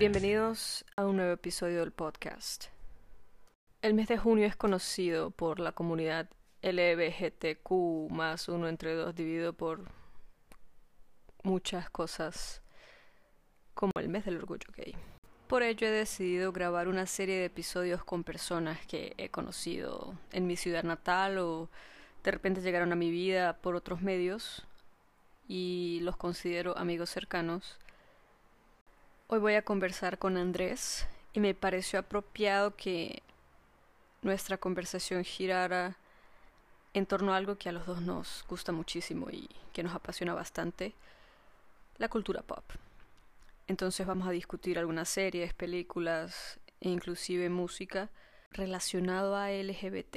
Bienvenidos a un nuevo episodio del podcast. El mes de junio es conocido por la comunidad LGBTQ más uno entre dos dividido por muchas cosas como el mes del orgullo gay. Por ello he decidido grabar una serie de episodios con personas que he conocido en mi ciudad natal o de repente llegaron a mi vida por otros medios y los considero amigos cercanos. Hoy voy a conversar con Andrés y me pareció apropiado que nuestra conversación girara en torno a algo que a los dos nos gusta muchísimo y que nos apasiona bastante, la cultura pop. Entonces vamos a discutir algunas series, películas e inclusive música relacionado a LGBT.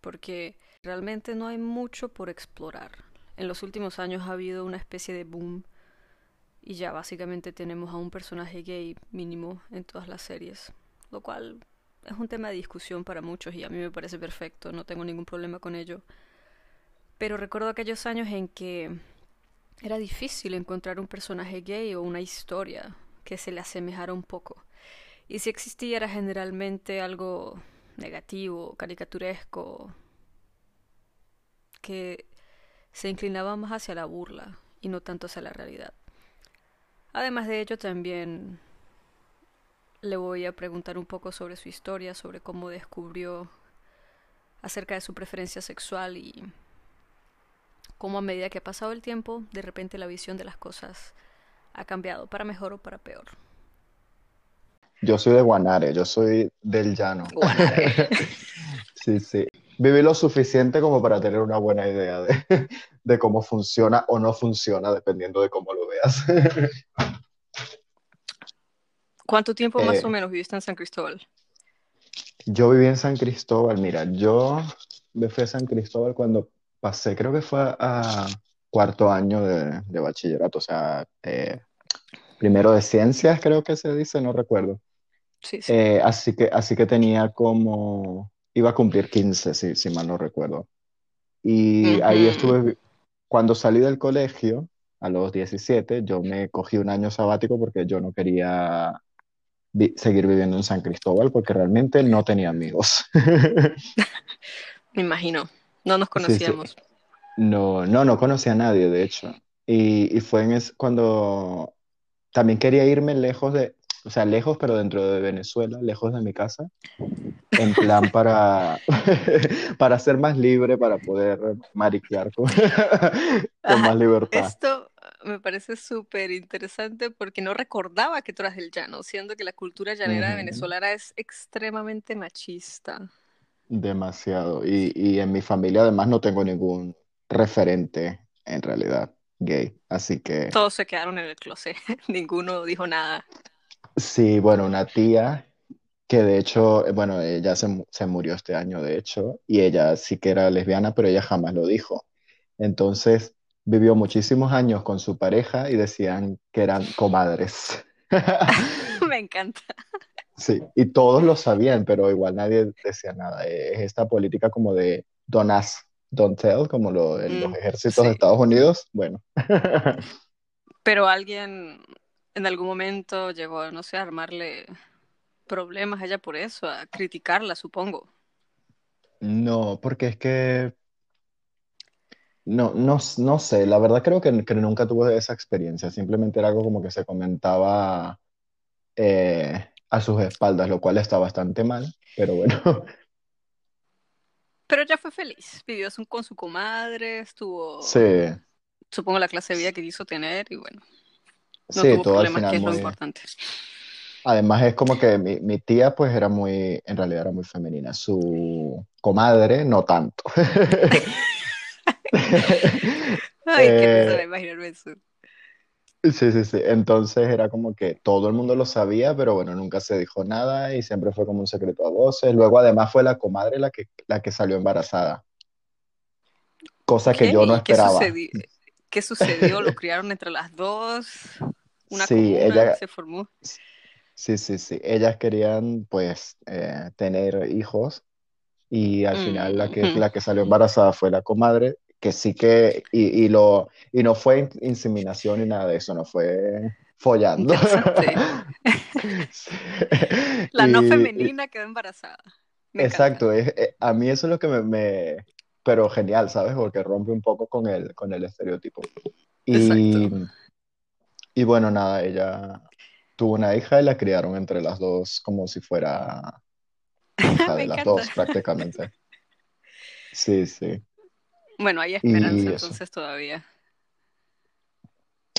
Porque realmente no hay mucho por explorar. En los últimos años ha habido una especie de boom y ya básicamente tenemos a un personaje gay mínimo en todas las series, lo cual es un tema de discusión para muchos y a mí me parece perfecto, no tengo ningún problema con ello. Pero recuerdo aquellos años en que era difícil encontrar un personaje gay o una historia que se le asemejara un poco. Y si existía era generalmente algo negativo, caricaturesco, que se inclinaba más hacia la burla y no tanto hacia la realidad. Además de ello también le voy a preguntar un poco sobre su historia, sobre cómo descubrió acerca de su preferencia sexual y cómo a medida que ha pasado el tiempo, de repente la visión de las cosas ha cambiado, para mejor o para peor. Yo soy de Guanare, yo soy del llano. Guanare. sí, sí. Viví lo suficiente como para tener una buena idea de, de cómo funciona o no funciona, dependiendo de cómo lo veas. ¿Cuánto tiempo más eh, o menos viviste en San Cristóbal? Yo viví en San Cristóbal, mira, yo me fui a San Cristóbal cuando pasé, creo que fue a cuarto año de, bachillerato, o sea, eh, primero de ciencias creo que se dice, no recuerdo. Sí, sí. Eh, así, que, así que tenía como, iba a cumplir 15, si, si mal no recuerdo. Y ahí estuve, cuando salí del colegio, a los 17, yo me cogí un año sabático porque yo no quería seguir viviendo en San Cristóbal porque realmente no tenía amigos. me imagino. No nos conocíamos. No, no, no conocía a nadie, de hecho. Y, fue en es, cuando también quería irme lejos de, o sea, lejos, pero dentro de Venezuela, lejos de mi casa, en plan para, para ser más libre, para poder mariquear con, más libertad. Esto me parece súper interesante porque no recordaba que tú eras del llano, siendo que la cultura llanera venezolana es extremadamente machista. Demasiado. Y, y en mi familia además no tengo ningún referente en realidad gay, así que... Todos se quedaron en el closet, ninguno dijo nada. Sí, bueno, una tía que de hecho, bueno, ella se, se, murió este año, de hecho, y ella sí que era lesbiana, pero ella jamás lo dijo. Entonces, vivió muchísimos años con su pareja y decían que eran comadres. Me encanta. Sí, y todos lo sabían, pero igual nadie decía nada. Es esta política como de don't ask, don't tell, como lo, en los mm, ejércitos de Estados Unidos. Bueno. pero alguien en algún momento llegó, no sé, a armarle problemas a ella por eso, a criticarla, supongo. No, porque es que no, no, no sé, la verdad creo que, que nunca tuve esa experiencia, simplemente era algo como que se comentaba eh, a sus espaldas, lo cual está bastante mal, pero bueno. Pero ya fue feliz, vivió con su comadre, estuvo, Sí, supongo, la clase de vida que quiso tener y bueno, no sí, tuvo todo al problemas, que es lo muy... importante. Además es como que mi, mi tía pues era muy, en realidad era muy femenina, su comadre no tanto. Ay, qué Eh, risa imaginarme eso. Sí, sí, sí. Entonces era como que todo el mundo lo sabía, pero bueno, nunca se dijo nada y siempre fue como un secreto a voces. Luego además fue la comadre la que, la que salió embarazada, cosa que yo no ¿Qué esperaba. sucedió? ¿Qué sucedió? ¿Lo criaron entre las dos? ¿Una Sí, ella, se formó? sí, sí, sí. Ellas querían pues eh, tener hijos y al final la que, Mm, la que salió embarazada fue la comadre, que sí que, y, y lo, y no fue in- inseminación ni nada de eso, no fue follando. La no Y- femenina quedó embarazada. Me exacto, es- eh, a mí eso es lo que me, me- Pero genial, ¿sabes? Porque rompe un poco con el, con el estereotipo. Y, Exacto. y bueno, nada, ella tuvo una hija y la criaron entre las dos como si fuera Me de las dos prácticamente. Sí, sí. Bueno, hay esperanza entonces todavía.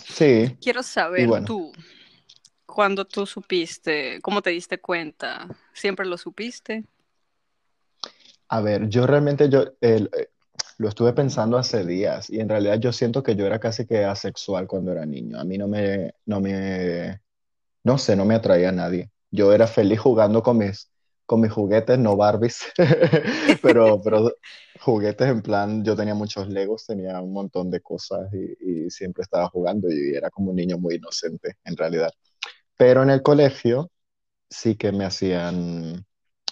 Sí, Quiero saber bueno. tú, cuando tú supiste, cómo te diste cuenta, ¿siempre lo supiste? A ver, yo realmente yo eh, lo estuve pensando hace días y en realidad yo siento que yo era casi que asexual cuando era niño. A mí no me, no me, no sé, no me atraía a nadie. Yo era feliz jugando con mis, con mis juguetes, no Barbies, pero, pero juguetes en plan, yo tenía muchos Legos, tenía un montón de cosas y, y siempre estaba jugando y era como un niño muy inocente en realidad. Pero en el colegio sí que me hacían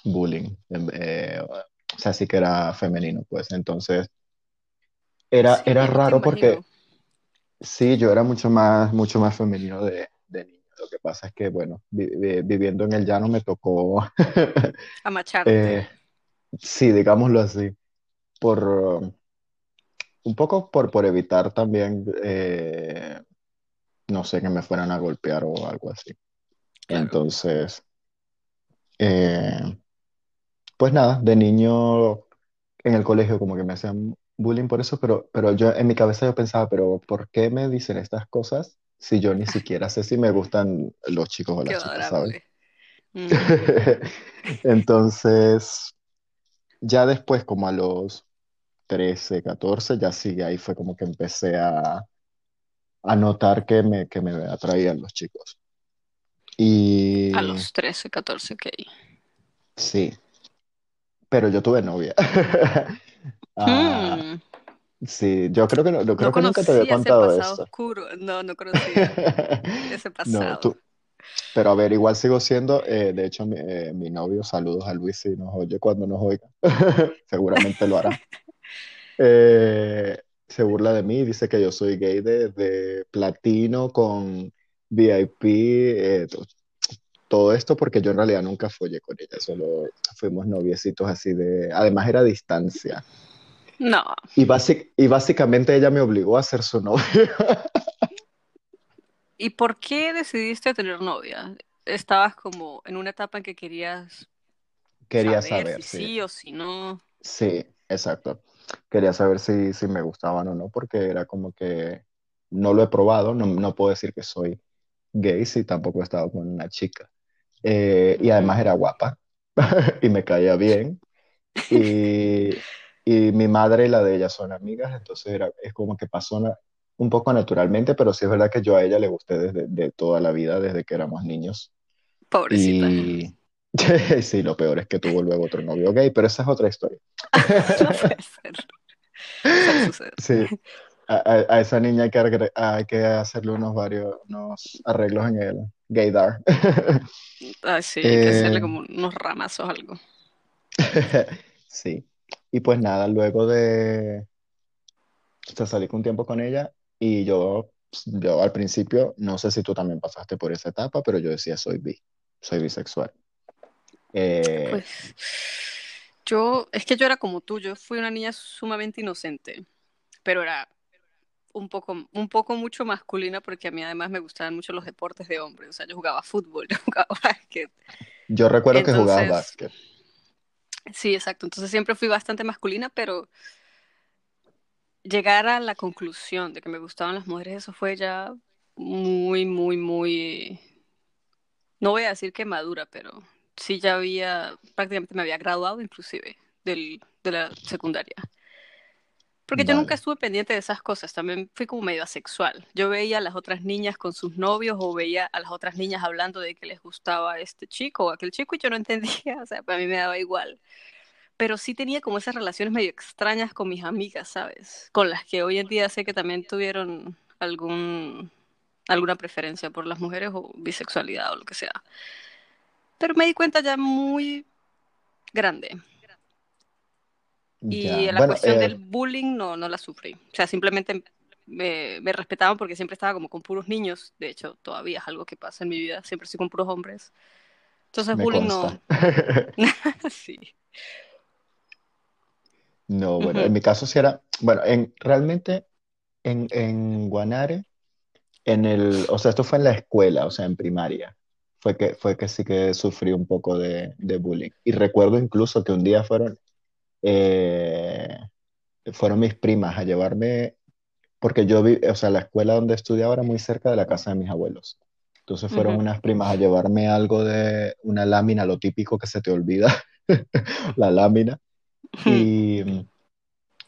bullying. eh, o sea, sí que era femenino, pues. Entonces, era, Sí, era raro porque sí, yo era mucho más, mucho más femenino de, de niño. Lo que pasa es que, bueno, vi- vi- viviendo en el llano me tocó, A macharte. eh, sí, digámoslo así, por un poco por, por evitar también, eh, no sé, que me fueran a golpear o algo así. Claro. Entonces, eh, pues nada, de niño en el colegio como que me hacían bullying por eso, pero, pero yo en mi cabeza yo pensaba, pero ¿por qué me dicen estas cosas si yo ni siquiera sé si me gustan los chicos o Qué las chicas, ¿sabes? Ujú. Entonces, ya después, como a los 13, 14, ya sí, ahí fue como que empecé a, a notar que me, que me atraían los chicos. A Y los 13, 14, ok. sí, pero yo tuve novia. Ah, Hmm, sí, yo creo que no, yo No creo que nunca te había conocía ese contado pasado esto. oscuro. No, no conocía ese No, pasado. tú, pero a ver, igual sigo siendo, eh, de hecho, mi, eh, mi novio, saludos a Luis si nos oye cuando nos oiga, seguramente lo hará. Eh, se burla de mí, dice que yo soy gay de, de platino con VIP, eh, to- todo esto porque yo en realidad nunca follé con ella, solo fuimos noviecitos así de, además era a distancia. No, Y, basic- y básicamente ella me obligó a ser su novia. ¿y por qué decidiste tener novia? ¿Estabas como en una etapa en que querías Quería saber saber, si sí. sí o si no? Sí, exacto. Quería saber si, si me gustaban o no, porque era como que no lo he probado, no, no puedo decir que soy gay si tampoco he estado con una chica. Eh, y además era guapa y me caía bien. Y, y mi madre y la de ella son amigas, entonces era, es como que pasó un poco naturalmente, pero sí es verdad que yo a ella le gusté desde de toda la vida, desde que éramos niños. Pobrecita. Y sí, lo peor es que tuvo luego otro novio gay, pero esa es otra historia. No puede ser. Sí, a, a- a esa niña hay que, hay que hacerle unos varios unos arreglos en el gaydar. Ah, sí, hay que hacerle Eh, como unos ramazos o algo. sí, y pues nada, luego de o sea, salí un tiempo con ella y yo, yo al principio, no sé si tú también pasaste por esa etapa, pero yo decía soy bi, soy bisexual. Eh, Pues yo, es que yo era como tú, yo fui una niña sumamente inocente, pero era un poco, un poco mucho masculina porque a mí además me gustaban mucho los deportes de hombres, o sea, yo jugaba fútbol, yo jugaba básquet. yo recuerdo que jugaba básquet. Sí, exacto, entonces siempre fui bastante masculina, pero llegar a la conclusión de que me gustaban las mujeres, eso fue ya muy, muy, muy, no voy a decir que madura, pero sí ya había, prácticamente me había graduado inclusive del, de la secundaria. Porque yo nunca estuve pendiente de esas cosas, también fui como medio asexual. Yo veía a las otras niñas con sus novios o veía a las otras niñas hablando de que les gustaba este chico o aquel chico y yo no entendía, o sea, para mí me daba igual. Pero sí tenía como esas relaciones medio extrañas con mis amigas, ¿sabes? Con las que hoy en día sé que también tuvieron algún, alguna preferencia por las mujeres o bisexualidad o lo que sea. Pero me di cuenta ya muy grande. Y Ya, la bueno, cuestión eh, del bullying no, no la sufrí. O sea, simplemente me, me respetaban porque siempre estaba como con puros niños. De hecho, todavía es algo que pasa en mi vida. Siempre estoy con puros hombres. Entonces, Me bullying consta. no. sí. No, bueno, en mi caso sí era, bueno, en, realmente en, en Guanare, en el, o sea, esto fue en la escuela, o sea, en primaria, fue que, fue que sí que sufrí un poco de, de bullying. Y recuerdo incluso que un día fueron, eh, fueron mis primas a llevarme, porque yo vi, o sea, la escuela donde estudiaba era muy cerca de la casa de mis abuelos. Entonces fueron unas primas a llevarme algo de una lámina, lo típico que se te olvida, la lámina. Y,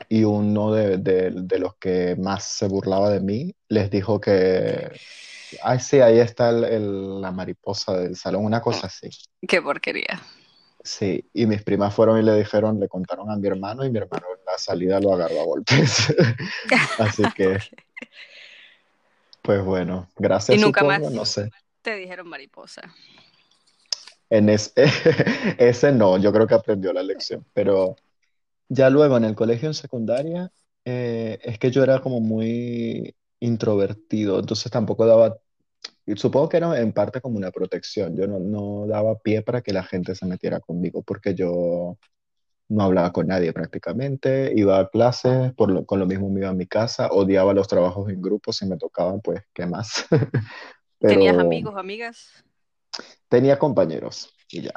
y uno de, de- de los que más se burlaba de mí les dijo que, ay, sí, ahí está el- el- la mariposa del salón, una cosa así. Qué porquería. Sí, y mis primas fueron y le dijeron, le contaron a mi hermano y mi hermano en la salida lo agarró a golpes. Así que, pues bueno, Y gracias nunca supongo, no más sé. te dijeron mariposa. En es- ese no, yo creo que aprendió la lección, pero ya luego en el colegio en secundaria, eh, es que yo era como muy introvertido, entonces tampoco daba, y supongo que era en parte como una protección, yo no, no daba pie para que la gente se metiera conmigo, porque yo no hablaba con nadie prácticamente, iba a clases, por lo- con lo mismo me iba a mi casa, odiaba los trabajos en grupo, si me tocaban, pues, ¿qué más? ¿Tenías Pero amigos, amigas? tenía compañeros y ya.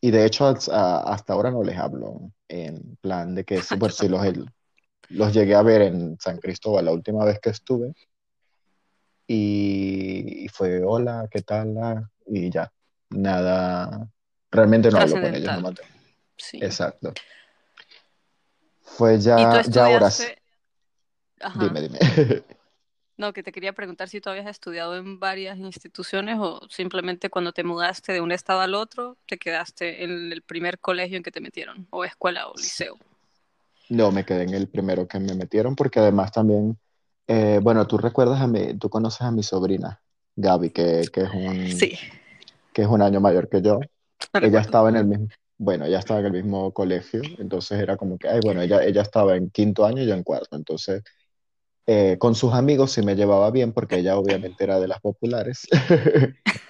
Y de hecho, hasta ahora no les hablo en plan de que, bueno, sí los, los llegué a ver en San Cristóbal la última vez que estuve y, y fue hola, ¿qué tal? Ah, Y ya, nada, realmente no hablo con ellos, no. Sí. Exacto. Fue ¿Y tú ya, ya ahora, sí. estudiaste? dime, Ajá. dime. No, que te quería preguntar si tú habías estudiado en varias instituciones o simplemente cuando te mudaste de un estado al otro te quedaste en el primer colegio en que te metieron, o escuela o liceo. No, me quedé en el primero que me metieron porque además también, eh, bueno, tú recuerdas a mi, tú conoces a mi sobrina, Gaby, que, que es un, Sí, que es un año mayor que yo. Ella estaba en el mismo, bueno, ella estaba en el mismo colegio, entonces era como que, ay, bueno, ella, ella estaba en quinto año y yo en cuarto, entonces eh, con sus amigos sí me llevaba bien porque ella obviamente era de las populares.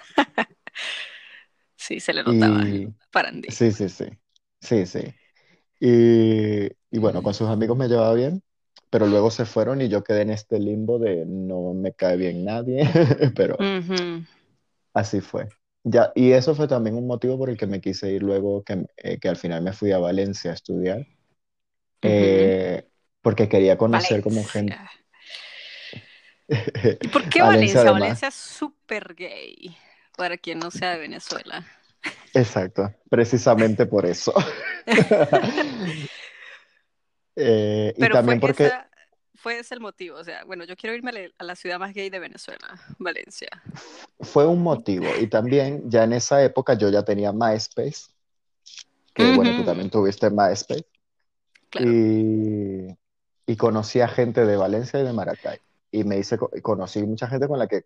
Sí, se le notaba. Y sí, sí, sí, sí, sí. Y, y bueno, con sus amigos me llevaba bien, pero luego se fueron y yo quedé en este limbo de no me cae bien nadie, pero así fue. Ya, y eso fue también un motivo por el que me quise ir luego, que, eh, que al final me fui a Valencia a estudiar, eh, porque quería conocer como gente. ¿Y por qué Valencia Valencia? además, Valencia es súper gay, para quien no sea de Venezuela. exacto, precisamente por eso. Eh, y Pero también fue porque esa, fue ese el motivo. O sea, bueno, yo quiero irme a la, ciudad más gay de Venezuela, Valencia. fue un motivo. Y también ya en esa época yo ya tenía MySpace, que bueno, tú también tuviste MySpace, claro. y, y conocí a gente de Valencia y de Maracay. Y me hice, co- conocí mucha gente con la que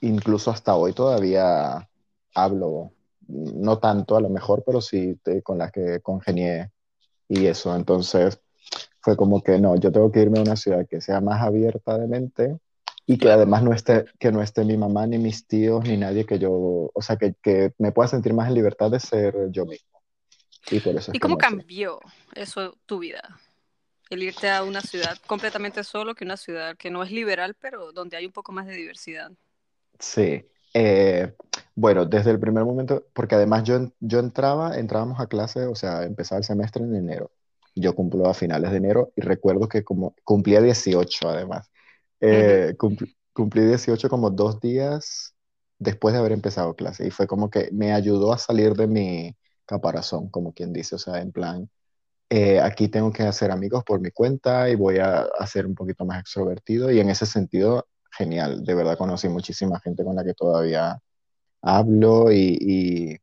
incluso hasta hoy todavía hablo, no tanto a lo mejor, pero sí te- con la que congenié y eso. Entonces fue como que no, yo tengo que irme a una ciudad que sea más abierta de mente y que además no esté, que no esté mi mamá, ni mis tíos, ni nadie que yo, o sea, que, que me pueda sentir más en libertad de ser yo mismo. Y por eso es ¿Y cómo cambió eso tu vida? El irte a una ciudad completamente solo, que una ciudad que no es liberal, pero donde hay un poco más de diversidad. Sí. Eh, bueno, desde el primer momento, porque además yo, en- yo entraba, entrábamos a clase, o sea, empezaba el semestre en enero. Yo cumplo a finales de enero y recuerdo que como cumplía 18 además. Eh, cumpl- cumplí 18 como dos días después de haber empezado clase y fue como que me ayudó a salir de mi caparazón, como quien dice, o sea, en plan, eh, aquí tengo que hacer amigos por mi cuenta y voy a, a ser un poquito más extrovertido y en ese sentido, genial, de verdad conocí muchísima gente con la que todavía hablo y,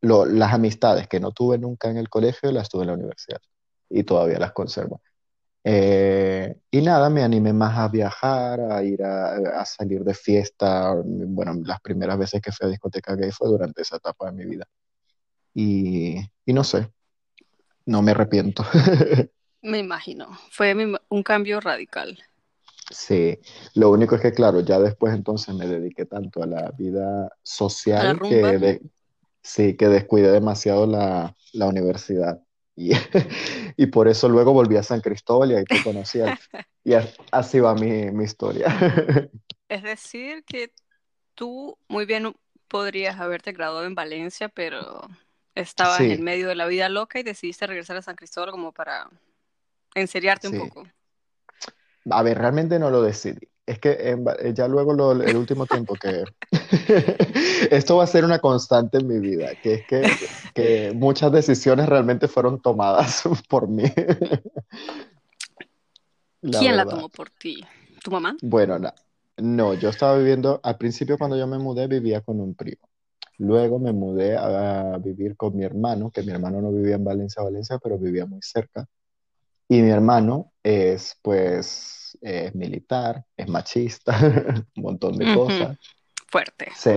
las amistades que no tuve nunca en el colegio las tuve en la universidad y todavía las conservo. Eh, y nada, me animé más a viajar, a ir a, salir de fiesta. Bueno, las primeras veces que fui a discoteca gay fue durante esa etapa de mi vida. Y, no sé, no me arrepiento. Me imagino. Fue un cambio radical. Sí, lo único es que, claro, ya después entonces me dediqué tanto a la vida la social que de- sí, que descuidé demasiado la, la universidad. Y, y por eso luego volví a San Cristóbal y ahí te conocí. Y así va mi, mi historia. Es decir, que tú muy bien podrías haberte graduado en Valencia, pero estabas en medio de la vida loca y decidiste regresar a San Cristóbal como para enseriarte un poco. A ver, realmente no lo decidí. Es que va- ya luego lo- el último tiempo que... Esto va a ser una constante en mi vida, que es que, que muchas decisiones realmente fueron tomadas por mí, la ¿Quién la tomó por ti? ¿Tu mamá? Bueno, na- no, yo estaba viviendo, al principio cuando yo me mudé vivía con un primo. Luego me mudé a, vivir con mi hermano, que mi hermano no vivía en Valencia, Valencia, pero vivía muy cerca. Y mi hermano es, pues, es militar, es machista, un montón de Ujú, cosas. Fuerte. Sí,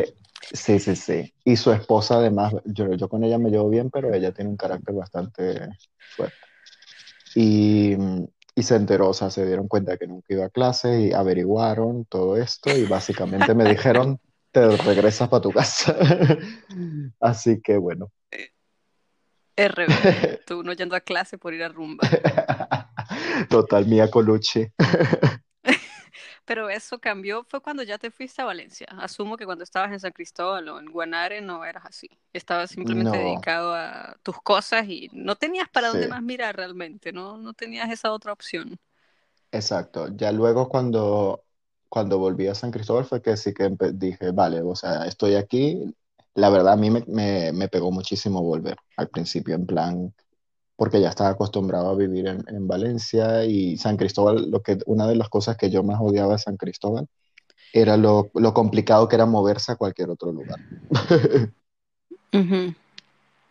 sí, sí, sí. Y su esposa, además, yo, yo con ella me llevo bien, pero ella tiene un carácter bastante fuerte. Y, y se enteró, o sea, se dieron cuenta que nunca iba a clase y averiguaron todo esto y básicamente me dijeron, te regresas para tu casa. Así que bueno. Rebelde. Tú no yendo a clase por ir a rumba. Total, Mía Colucci. Pero eso cambió, fue cuando ya te fuiste a Valencia. Asumo que cuando estabas en San Cristóbal o en Guanare no eras así. Estabas simplemente No, dedicado a tus cosas y no tenías para dónde sí. más mirar realmente, ¿no? No tenías esa otra opción. Exacto. Ya luego cuando, cuando volví a San Cristóbal fue que sí que dije, vale, o sea, estoy aquí. La verdad a mí me, me, me pegó muchísimo volver al principio, en plan, porque ya estaba acostumbrado a vivir en, en Valencia y San Cristóbal, lo que, una de las cosas que yo más odiaba de San Cristóbal era lo, lo complicado que era moverse a cualquier otro lugar.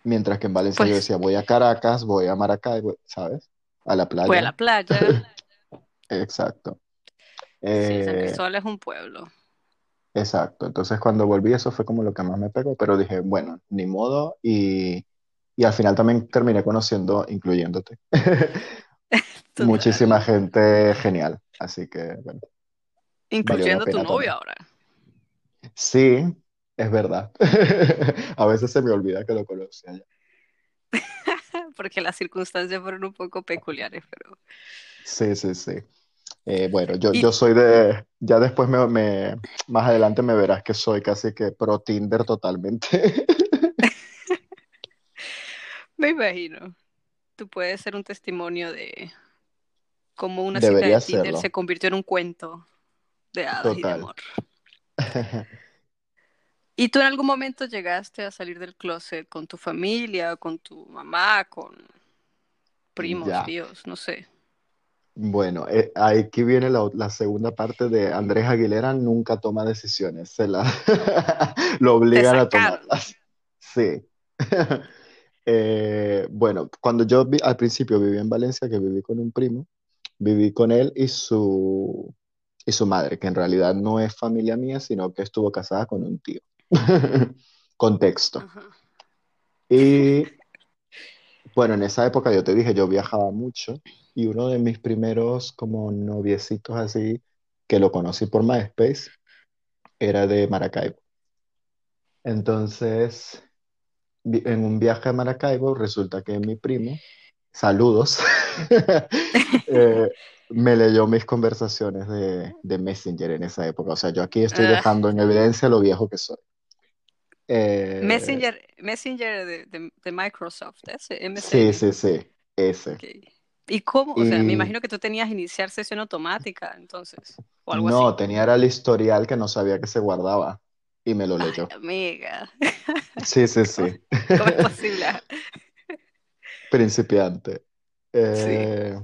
Mientras que en Valencia yo Pues decía, voy a Caracas, voy a Maracaibo, ¿sabes? A la voy a la playa. playa. Exacto. Sí, San Eh, Cristóbal es un pueblo. Exacto, entonces cuando volví eso fue como lo que más me pegó, pero dije, bueno, ni modo, y, y al final también terminé conociendo, incluyéndote, muchísima gente genial, así que bueno, Incluyendo a tu también. ahora. Sí, es verdad, a veces se me olvida que lo conocía ya. Porque las circunstancias fueron un poco peculiares, pero... Sí, sí, sí. Eh, bueno, yo, Y yo soy de, ya después me, me- más adelante me verás que soy casi que pro Tinder totalmente. me imagino, tú puedes ser un testimonio de cómo una cita de Tinder serlo, se convirtió en un cuento de hadas y de amor. ¿Y tú en algún momento llegaste a salir del closet con tu familia, con tu mamá, con primos, Ya. tíos, no sé? Bueno, eh, aquí viene la, la segunda parte de Andrés Aguilera nunca toma decisiones, se la lo obligan a sacaron. tomarlas. Sí. Eh, bueno, cuando yo vi- al principio viví en Valencia, que viví con un primo, viví con él y su, y su madre, que en realidad no es familia mía, sino que estuvo casada con un tío. Contexto. Ajá. Y bueno, en esa época yo te dije, yo viajaba mucho y uno de mis primeros como noviecitos así, que lo conocí por MySpace, era de Maracaibo. Entonces, en un viaje a Maracaibo, resulta que mi primo, saludos, eh, me leyó mis conversaciones de, de Messenger en esa época. O sea, yo aquí estoy Ah, dejando en evidencia lo viejo que soy. Eh, Messenger, Messenger de, de- de Microsoft, ese, sí, MSN. sí, sí, ese. Ok. ¿Y cómo? O sea, me imagino que tú tenías iniciar sesión automática, entonces, o algo así. no, tenía era el historial que no sabía que se guardaba y me lo Ay, leyó. amiga, Sí, sí, ¿cómo, sí. cómo es posible? Principiante. Sí. Eh,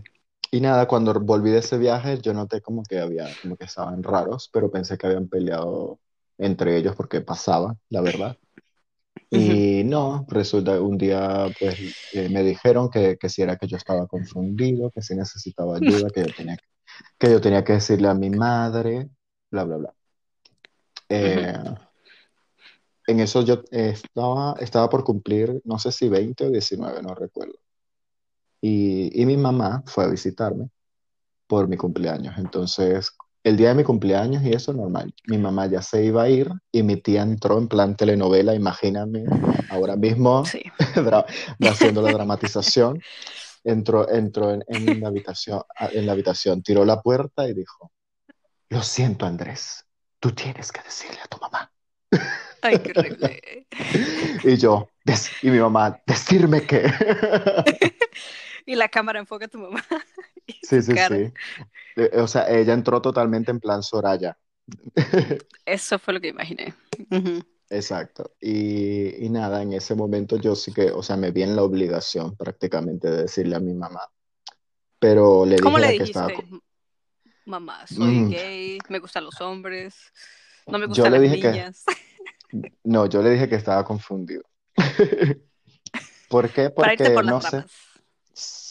y nada, cuando volví de ese viaje, yo noté como que había, como que estaban raros, pero pensé que habían peleado entre ellos porque pasaba, la verdad. Y no, resulta que un día pues eh, me dijeron que, que si era que yo estaba confundido, que si necesitaba ayuda, que yo tenía, que yo tenía que decirle a mi madre, bla, bla, bla. Eh, en eso yo estaba, estaba por cumplir, no sé si 20 o 19, no recuerdo. Y, y mi mamá fue a visitarme por mi cumpleaños. Entonces, el día de mi cumpleaños y eso normal. Mi mamá ya se iba a ir y mi tía entró en plan telenovela, imagíname, ahora mismo, Sí. haciendo la dramatización. Entró, entró en, en la habitación, en la habitación, tiró la puerta y dijo, lo siento, Andrés, tú tienes que decirle a tu mamá. Ay, qué horrible. Y yo, y mi mamá, decirme qué. Y la cámara enfoca a tu mamá. Sí, sí, cara. sí. Eh, O sea, ella entró totalmente en plan Soraya. Eso fue lo que imaginé. Exacto. Y, y nada, en ese momento yo sí que, o sea, me vi en la obligación prácticamente de decirle a mi mamá. Pero le ¿Cómo dije le la que dijiste? estaba. Mamá, soy Mm, gay, me gustan los hombres, no me yo gustan le las dije que, niñas. no, yo le dije que estaba confundido. ¿Por qué? Porque por no sé. ramas.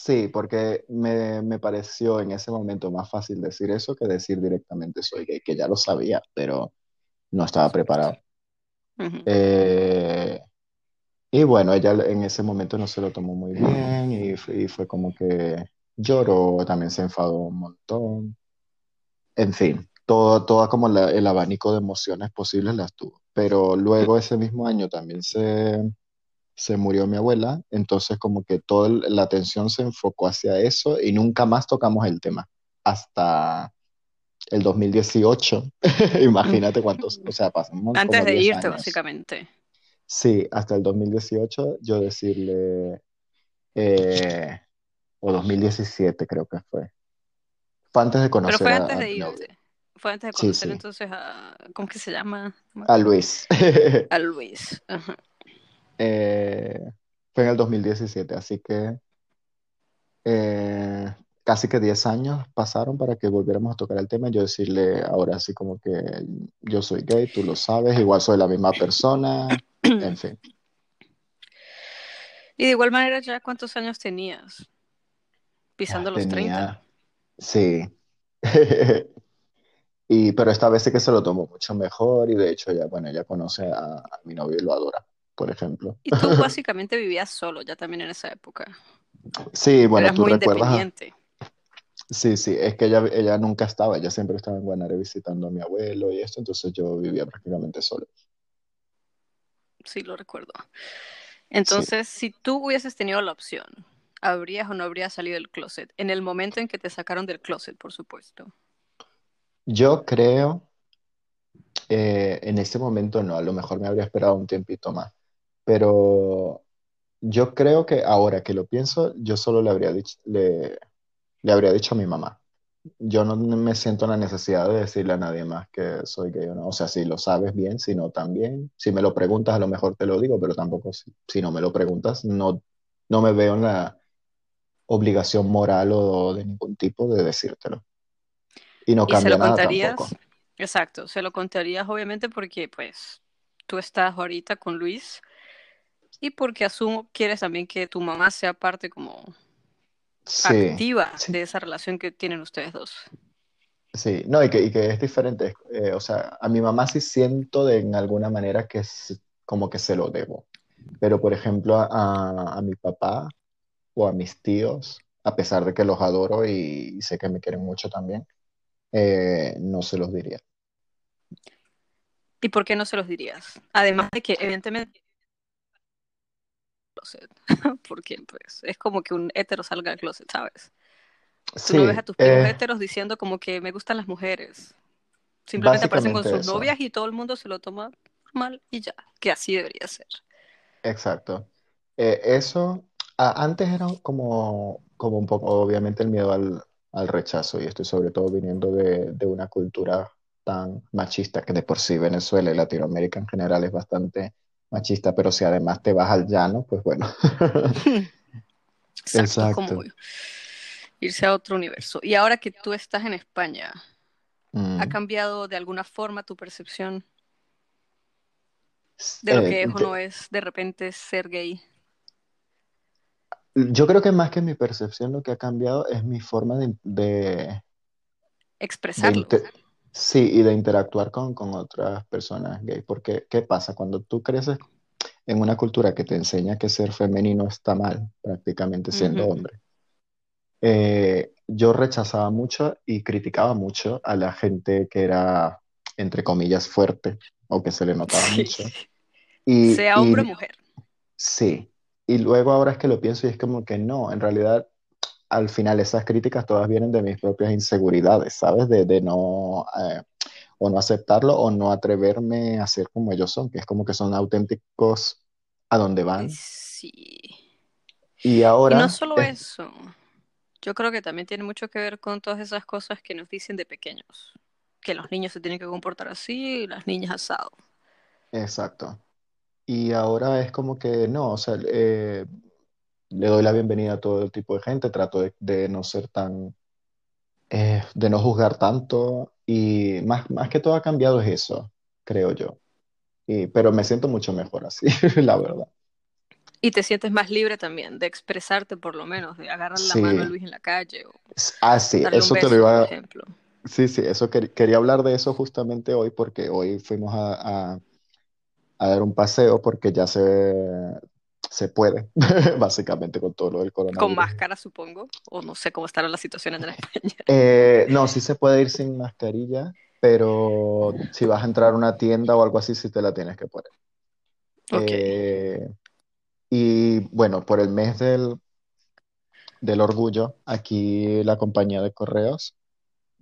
Sí, porque me, me pareció en ese momento más fácil decir eso que decir directamente soy gay, que ya lo sabía, pero no estaba preparado. Ujú. Eh, y bueno, ella en ese momento no se lo tomó muy bien y, fue- y fue como que lloró, también se enfadó un montón. En fin, todo, todo como la- el abanico de emociones posibles las tuvo. Pero luego ese mismo año también se, se murió mi abuela, entonces como que toda la atención se enfocó hacia eso y nunca más tocamos el tema hasta el 2018. Imagínate cuántos, o sea, pasamos Antes de 10 irte, años. básicamente. Sí, hasta el 2018 yo decirle, eh, o 2017 creo que fue. Fue antes de Pero conocer fue a, antes a de irte. Fue antes de conocer sí, entonces a, ¿cómo que se llama? A. Luis. A Luis. Ajá. Eh, fue en el 2017, así que eh, casi que 10 años pasaron para que volviéramos a tocar el tema. y Yo decirle ahora así como que yo soy gay, tú lo sabes, igual soy la misma persona, en fin. Y de igual manera, ¿ya cuántos años tenías? Pisando los 30. tenía, sí. Y, pero esta vez sí que se lo tomó mucho mejor y de hecho ya, bueno, ella conoce a, a mi novio y lo adora, por ejemplo. Y tú básicamente vivías solo ya también en esa época. Sí, bueno, Eras tú muy recuerdas, independiente. sí, sí, es que ella, ella nunca estaba, ella siempre estaba en Guanare visitando a mi abuelo y esto, entonces yo vivía prácticamente solo. Sí, lo recuerdo. Sí, Entonces, si tú hubieses tenido la opción, ¿habrías o no habrías salido del closet? En el momento en que te sacaron del closet, por supuesto. yo creo, eh, en ese momento no, a lo mejor me habría esperado un tiempito más, pero yo creo que ahora que lo pienso, yo solo le habría dicho, le, le habría dicho a mi mamá. Yo no me siento la necesidad de decirle a nadie más que soy gay o no. O sea, si lo sabes bien, si no también. Si me lo preguntas, a lo mejor te lo digo, pero tampoco si, si no me lo preguntas, no, no me veo en la obligación moral o de ningún tipo de decírtelo. Y no Y se cambia lo nada contarías, tampoco. exacto, se lo contarías obviamente porque pues tú estás ahorita con Luis y porque asumo quieres también que tu mamá sea parte como Sí, activa sí, de esa relación que tienen ustedes dos. sí. No, y que, y que es diferente. Eh, o sea, a mi mamá sí siento de en alguna manera que es como que se lo debo. Pero, por ejemplo, a, a- a mi papá o a mis tíos, a pesar de que los adoro y, y sé que me quieren mucho también, eh, no se los diría. ¿Y por qué no se los dirías? Además de que evidentemente closet, porque pues es como que un hetero salga del closet, ¿sabes? Tú no ves a Sí, tus eh, heteros diciendo como que me gustan las mujeres. Simplemente aparecen con sus eso. novias y todo el mundo se lo toma mal y ya, que así debería ser. Exacto. Eh, eso a- antes era como, como un poco, obviamente, el miedo al, al rechazo, y estoy sobre todo viniendo de, de una cultura tan machista que de por sí Venezuela y Latinoamérica en general es bastante machista, pero si además te vas al llano, pues bueno. Exacto, como irse a otro universo. Y ahora que tú estás en España, ¿ha Mm. cambiado de alguna forma tu percepción de lo Eh, que es o de- no es de repente ser gay? yo creo que más que mi percepción, lo que ha cambiado es mi forma de, de, de Expresarlo. inte- sí, y de interactuar con, con otras personas gay. Porque, ¿qué pasa? Cuando tú creces en una cultura que te enseña que ser femenino está mal, prácticamente siendo hombre, eh, yo rechazaba mucho y criticaba mucho a la gente que era, entre comillas, fuerte o que se le notaba Sí. mucho. Y, Sea hombre o y mujer. sí, y luego ahora es que lo pienso y es como que no, en realidad al final esas críticas todas vienen de mis propias inseguridades, ¿sabes? De, de no, eh, o no aceptarlo o no atreverme a ser como ellos son, que es como que son auténticos a donde van. Sí. Y Y no ahora, solo es, eso. Yo creo que también tiene mucho que ver con todas esas cosas que nos dicen de pequeños. Que los niños se tienen que comportar así y las niñas asado. exacto. Y ahora es como que no, o sea, eh, le doy la bienvenida a todo el tipo de gente, trato de, de no ser tan, eh, de no juzgar tanto y más, más que todo ha cambiado es eso, creo yo. Y, pero me siento mucho mejor así, la verdad. Y te sientes más libre también de expresarte por lo menos, de agarrar la mano a Luis en la calle o ah, sí, darle un eso te lo beso, por iba, ejemplo. sí, sí, eso quer- quería hablar de eso justamente hoy porque hoy fuimos a, a- a dar un paseo porque ya se, se puede, básicamente con todo lo del Con coronavirus. máscara, supongo. O no sé cómo estará la situación en España. Eh, no, sí se puede ir sin mascarilla, pero si vas a entrar a una tienda o algo así, sí te la tienes que poner. Ok. Eh, y bueno, por el mes del, del orgullo, aquí la compañía de correos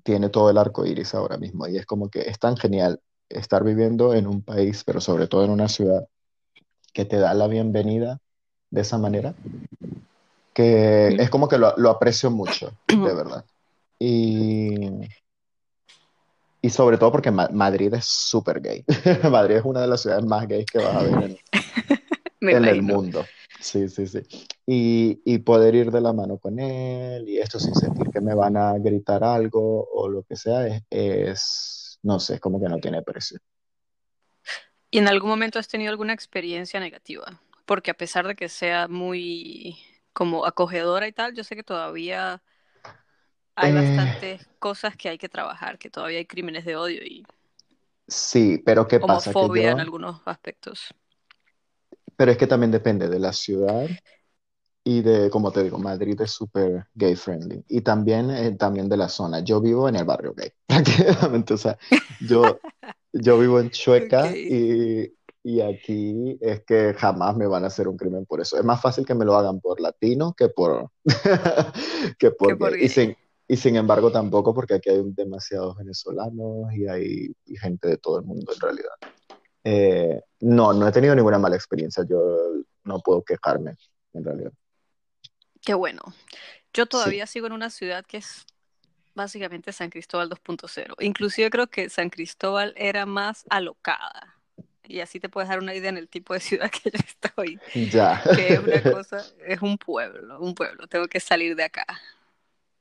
tiene todo el arco iris ahora mismo y es como que es tan genial estar viviendo en un país, pero sobre todo en una ciudad que te da la bienvenida de esa manera, que es como que lo, lo aprecio mucho, de verdad. Y, y sobre todo porque Ma- Madrid es súper gay. Madrid es una de las ciudades más gays que vas a ver en, el mundo. Sí, sí, sí. Y, y poder ir de la mano con él y esto sin sentir que me van a gritar algo o lo que sea, es, es, no sé, es como que no tiene precio. ¿Y en algún momento has tenido alguna experiencia negativa? Porque a pesar de que sea muy como acogedora y tal, yo sé que todavía hay Eh, bastantes cosas que hay que trabajar, que todavía hay crímenes de odio y sí, pero ¿qué pasa? Que homofobia en yo, algunos aspectos. pero es que también depende de la ciudad y de, como te digo, Madrid es súper gay friendly y también, eh, también de la zona. Yo vivo en el barrio gay, prácticamente, o sea, yo, yo vivo en Chueca y, y aquí es que jamás me van a hacer un crimen por eso. Es más fácil que me lo hagan por latino que por, que Que por. Y sin, y sin embargo tampoco porque aquí hay demasiados venezolanos y hay y gente de todo el mundo en realidad. Eh, no, no he tenido ninguna mala experiencia. Yo no puedo quejarme, en realidad. Qué bueno. Yo Sí. todavía sigo en una ciudad que es básicamente San Cristóbal 2.0. Inclusive creo que San Cristóbal era más alocada. Y así te puedes dar una idea en el tipo de ciudad que yo estoy. Ya. Que es una cosa, es un pueblo, un pueblo. Tengo que salir de acá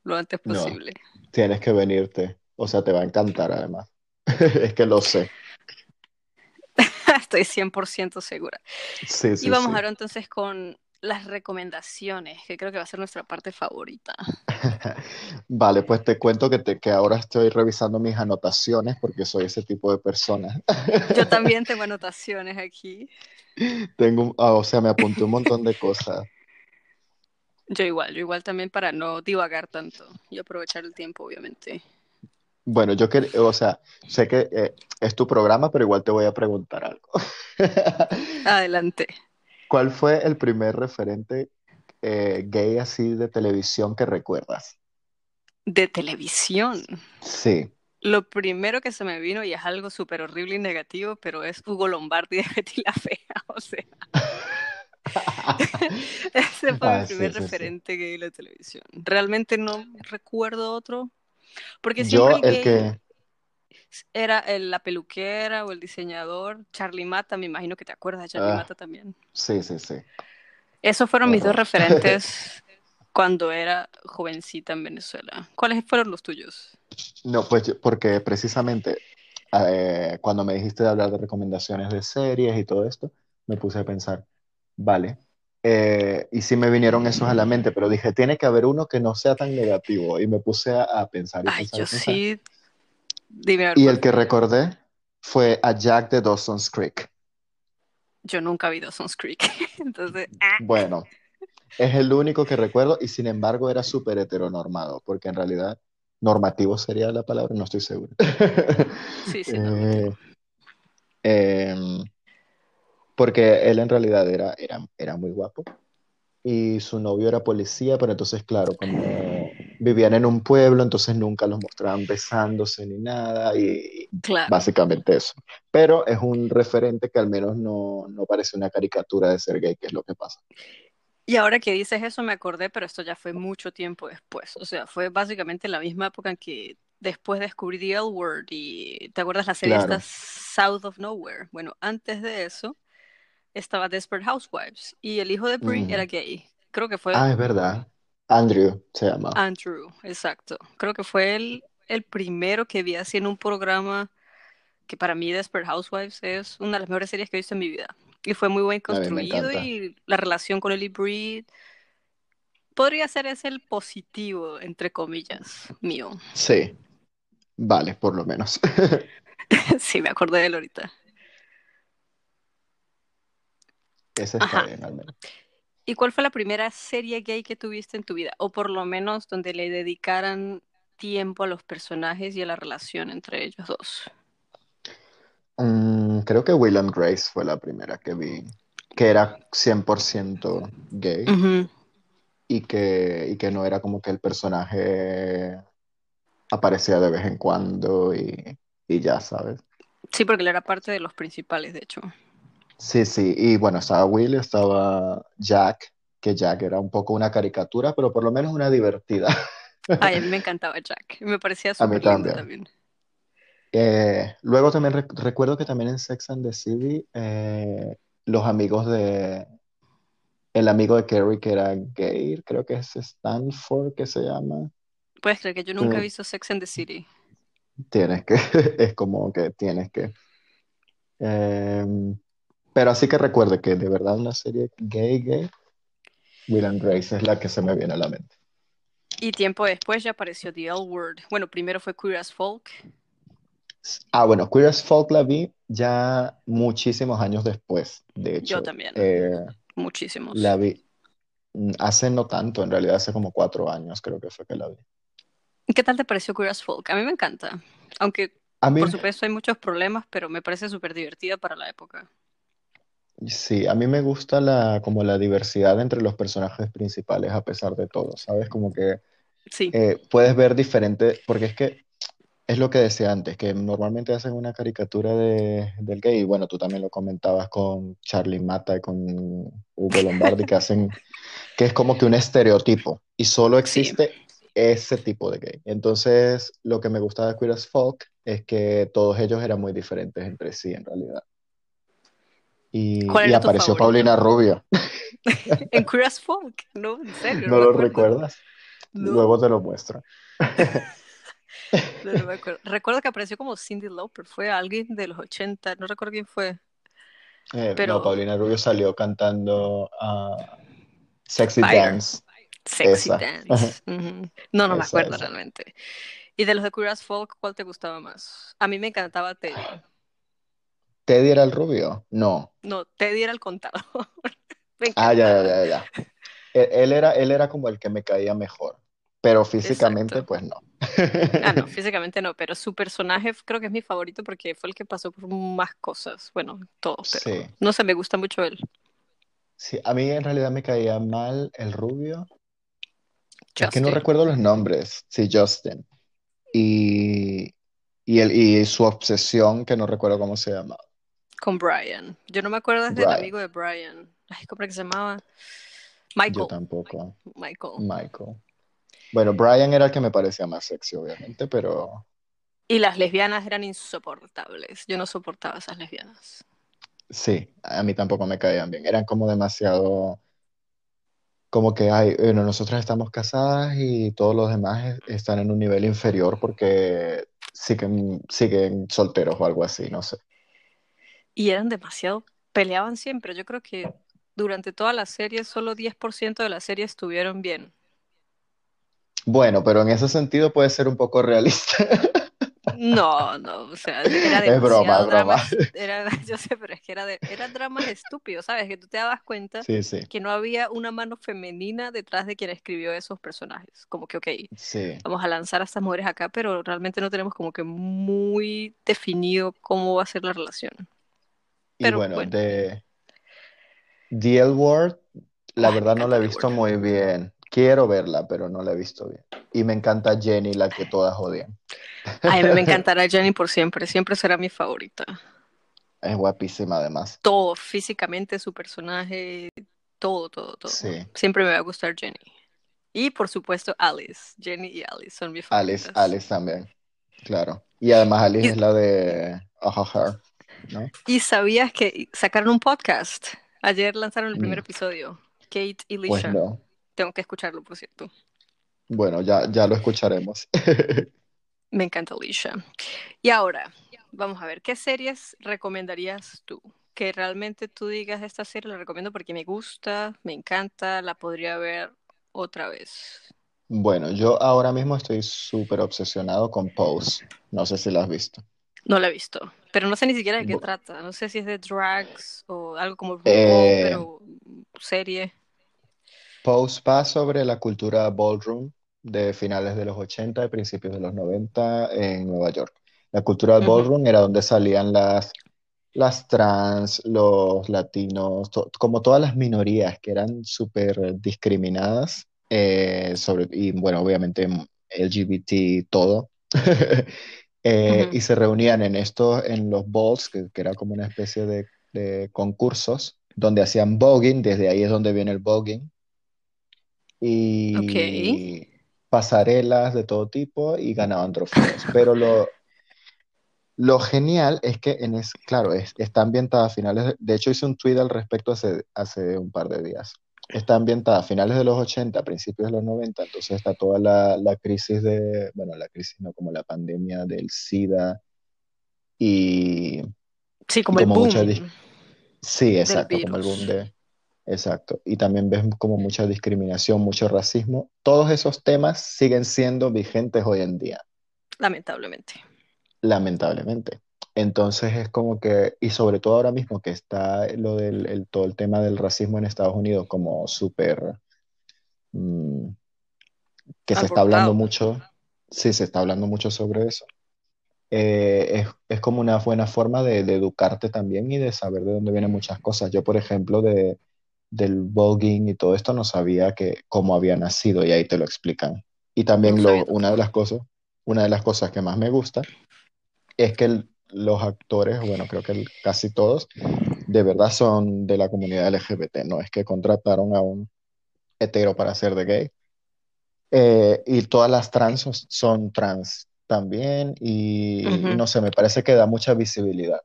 lo antes No, posible. tienes que venirte. O sea, te va a encantar además. Es que lo sé. Estoy 100% segura. Sí, Y sí, vamos sí. ahora entonces con las recomendaciones, que creo que va a ser nuestra parte favorita. Vale, pues te cuento que, te, que ahora estoy revisando mis anotaciones porque soy ese tipo de persona. Yo también tengo anotaciones aquí. Tengo, ah, o sea, me apunté un montón de cosas. Yo igual, yo igual también para no divagar tanto y aprovechar el tiempo, obviamente. Bueno, yo que, o sea, sé que eh, es tu programa, pero igual te voy a preguntar algo. Adelante. ¿Cuál fue el primer referente eh, gay así de televisión que recuerdas? De televisión. Sí. Lo primero que se me vino, y es algo súper horrible y negativo, pero es Hugo Lombardi de Betty la Fea. O sea, ese fue Ah, mi primer sí, sí. referente gay de la televisión. Realmente no recuerdo otro, porque Yo, siempre el el gay que, era el- la peluquera o el diseñador. Charlie Mata, me imagino que te acuerdas de Charlie ah, Mata también. sí, sí, sí, Esos fueron mis dos referentes cuando era jovencita en Venezuela. ¿Cuáles fueron los tuyos? No, pues porque precisamente eh, cuando me dijiste de hablar de recomendaciones de series y todo esto, me puse a pensar, vale, eh, y sí me vinieron esos a la mente, pero dije, tiene que haber uno que no sea tan negativo, y me puse a, a pensar y Ay, pensar yo pensar, sí. Dime y el que recordé fue a Jack de Dawson's Creek. Yo nunca vi Dawson's Creek. Entonces, ah, Bueno, Es el único que recuerdo y sin embargo era súper heteronormado, porque en realidad normativo sería la palabra, no estoy seguro. Sí, sí, Eh, em, porque él en realidad era, era, era muy guapo y su novio era policía, pero entonces, claro, como vivían en un pueblo, entonces nunca los mostraban besándose ni nada y Claro. básicamente eso. Pero es un referente que al menos no, no parece una caricatura de ser gay, que es lo que pasa. Y ahora que dices eso me acordé, pero esto ya fue mucho tiempo después. O sea, fue básicamente la misma época en que después descubrí The L Word y ¿te acuerdas la serie Claro. esta South of Nowhere? Bueno, antes de eso estaba Desperate Housewives y el hijo de Brie Mm. era gay. Creo que fue Ah, es verdad. Andrew se llama. Andrew, exacto. Creo que fue el, el primero que vi así en un programa que para mí Desperate Housewives es una de las mejores series que he visto en mi vida. Y fue muy bien construido y la relación con Ellie Brie podría ser ese el positivo, entre comillas, mío. Sí, vale, por lo menos. Sí, me acordé de él ahorita. Ese está Ajá. bien, al menos. ¿Y cuál fue la primera serie gay que tuviste en tu vida? O por lo menos donde le dedicaran tiempo a los personajes y a la relación entre ellos dos. Mm, creo que Will and Grace fue la primera que vi, que era 100% gay y que, y que no era como que el personaje aparecía de vez en cuando y, y ya, ¿sabes? Sí, porque él era parte de los principales, de hecho. Sí, sí, y bueno, estaba Will, estaba Jack, que Jack era un poco una caricatura, pero por lo menos una divertida. Ay, a mí me encantaba Jack. Me parecía súper lindo también. también. Eh, luego también rec- recuerdo que también en Sex and the City, eh, los amigos de, el amigo de Carrie que era gay, creo que es Stanford que se llama. Puedes creer que yo nunca he Mm. visto Sex and the City. Tienes que, es como que tienes que. Em, pero así que recuerde que de verdad una serie gay, gay, Will and Grace es la que se me viene a la mente. Y tiempo después ya apareció The L Word. Bueno, primero fue Queer as Folk. Ah, bueno, Queer as Folk la vi ya muchísimos años después, de hecho. Yo también. Eh, Muchísimos. la vi mm, hace no tanto, en realidad hace como cuatro años creo que fue que la vi. ¿Y ¿Qué tal te pareció Queer as Folk? A mí me encanta. Aunque, A mí, por supuesto, hay muchos problemas, pero me parece súper divertida para la época. Sí, a mí me gusta la, como la diversidad entre los personajes principales a pesar de todo, ¿sabes? Como que Sí, eh, puedes ver diferente, porque es que es lo que decía antes, que normalmente hacen una caricatura de, del gay, y bueno, tú también lo comentabas con Charlie Mata y con Hugo Lombardi, que hacen, que es como que un estereotipo, y solo sí. existe ese tipo de gay. Entonces, lo que me gustaba de Queer as Folk es que todos ellos eran muy diferentes entre sí, en realidad. Y, ¿Cuál y era tu apareció favorito? Paulina Rubio, En as Folk, ¿no? En serio, ¿no lo acuerdo. recuerdas? No, Luego te lo muestro. no, no me acuerdo. Recuerdo que apareció como Cindy Lauper, fue alguien de los 80, no recuerdo quién fue, Eh, no, pero Paulina Rubio salió cantando ah, Sexy Fire, Dance. Sexy Esa. Dance. No, no me acuerdo esa. realmente. Y de los de as Folk, ¿cuál te gustaba más? A mí me encantaba Teddy. ¿Teddy era el rubio? No. No, Teddy era el contador. Me Ah, ya, ya, ya, ya. Él, él era, él era como el que me caía mejor, pero físicamente, Exacto. pues no. Ah, no, físicamente no, pero su personaje creo que es mi favorito porque fue el que pasó por más cosas. Bueno, todo, pero Sí, no sé, me gusta mucho él. sí, a mí en realidad me caía mal el rubio. Es que no Justin, recuerdo los nombres. Sí, Justin. Y, y, el, y su obsesión, que no recuerdo cómo se llama. Con Brian. Yo no me acuerdo del amigo de Brian. Ay, ¿cómo era que se llamaba? Yo Michael. tampoco. Michael. Michael. Bueno, Brian era el que me parecía más sexy, obviamente, pero Y las lesbianas eran insoportables. Yo no soportaba esas lesbianas. sí, a mí tampoco me caían bien. Eran como demasiado, como que, ay, bueno, nosotras estamos casadas y todos los demás es- están en un nivel inferior porque siguen, siguen solteros o algo así, no sé. Y eran demasiado, peleaban siempre. Yo creo que durante toda la serie solo 10% de la serie estuvieron bien. Bueno, pero en ese sentido puede ser un poco realista. No, no, o sea, era Es broma, es drama. broma. Era, yo sé, pero es que era de, eran dramas estúpidos, ¿sabes? Que tú te dabas cuenta Sí, sí, que no había una mano femenina detrás de quien escribió esos personajes. Como que, ok, sí. vamos a lanzar a estas mujeres acá, pero realmente no tenemos como que muy definido cómo va a ser la relación. Y bueno, bueno, de The L Word, la ay, verdad no la he visto muy bien. Quiero verla, pero no la he visto bien. Y me encanta Jenny, la que todas odian. Ay, a mí me encantará Jenny por siempre, siempre será mi favorita. Es guapísima además. Todo, físicamente, su personaje, todo, todo, todo. Sí. Siempre me va a gustar Jenny. Y por supuesto Alice, Jenny y Alice son mis Alice, favoritas. Alice también, claro. Y además Alice Y, es la de Ajajar, ¿no? y sabías que sacaron un podcast. Ayer lanzaron el primer Mm, episodio. Kate y Pues Lisha. no. Tengo que escucharlo, por cierto. Bueno, ya, ya lo escucharemos. Me encanta Lisha. Y ahora, vamos a ver, ¿qué series recomendarías tú? Que realmente tú digas, esta serie la recomiendo porque me gusta, me encanta, la podría ver otra vez. Bueno, yo ahora mismo estoy súper obsesionado con Pose. No sé si la has visto. No la he visto, pero no sé ni siquiera de qué Bu- trata. No sé si es de drags o algo como RuPaul, eh, pero serie. Pose va sobre la cultura ballroom de finales de los 80 y principios de los 90 en Nueva York. La cultura del ballroom era donde salían las, las trans, los latinos, to- como todas las minorías que eran súper discriminadas, eh, sobre, y bueno, obviamente LGBT, todo. Eh, y se reunían en estos, en los balls, que, que era como una especie de, de concursos, donde hacían voguing, desde ahí es donde viene el voguing, Ok. y pasarelas de todo tipo y ganaban trofeos. Pero lo, lo genial es que, en es, claro, es, está ambientada a finales, de, de hecho hice un tweet al respecto hace, hace un par de días. Está ambientada a finales de los 80, principios de los 90, entonces está toda la, la crisis de, bueno, la crisis no, como la pandemia del SIDA y, Sí, y como el como mucha, boom sí, exacto, como el boom de, exacto, y también ves como mucha discriminación, mucho racismo. Todos esos temas siguen siendo vigentes hoy en día. lamentablemente. Lamentablemente. Entonces es como que, y sobre todo ahora mismo que está lo del el- todo el tema del racismo en Estados Unidos como súper, mm, que se está hablando Alborotado. mucho, sí, se está hablando mucho sobre eso. Eh, es, es como una buena forma de, de educarte también y de saber de dónde vienen muchas cosas. Yo, por ejemplo, de, del voguing y todo esto no sabía que cómo había nacido y ahí te lo explican. Y también lo, una de las cosas, una de las cosas que más me gusta es que el- los actores, bueno, creo que casi todos, de verdad son de la comunidad LGBT, no es que contrataron a un hetero para ser de gay. Eh, y todas las trans son, trans también y, no sé, me parece que da mucha visibilidad.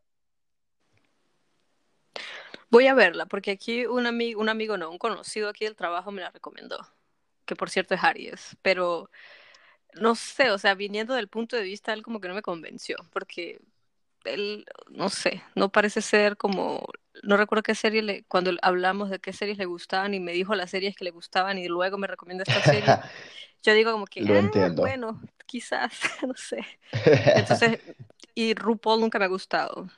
Voy a verla, porque aquí un amigo, un amigo no, un conocido aquí del trabajo me la recomendó, que por cierto es Aries, pero no sé, o sea, viniendo del punto de vista, él como que no me convenció, porque él, no sé, no parece ser como, no recuerdo qué serie le, cuando hablamos de qué series le gustaban y me dijo las series que le gustaban y luego me recomienda esta serie, yo digo como que, Lo ah, entiendo. bueno, quizás, no sé. Entonces, y RuPaul nunca me ha gustado,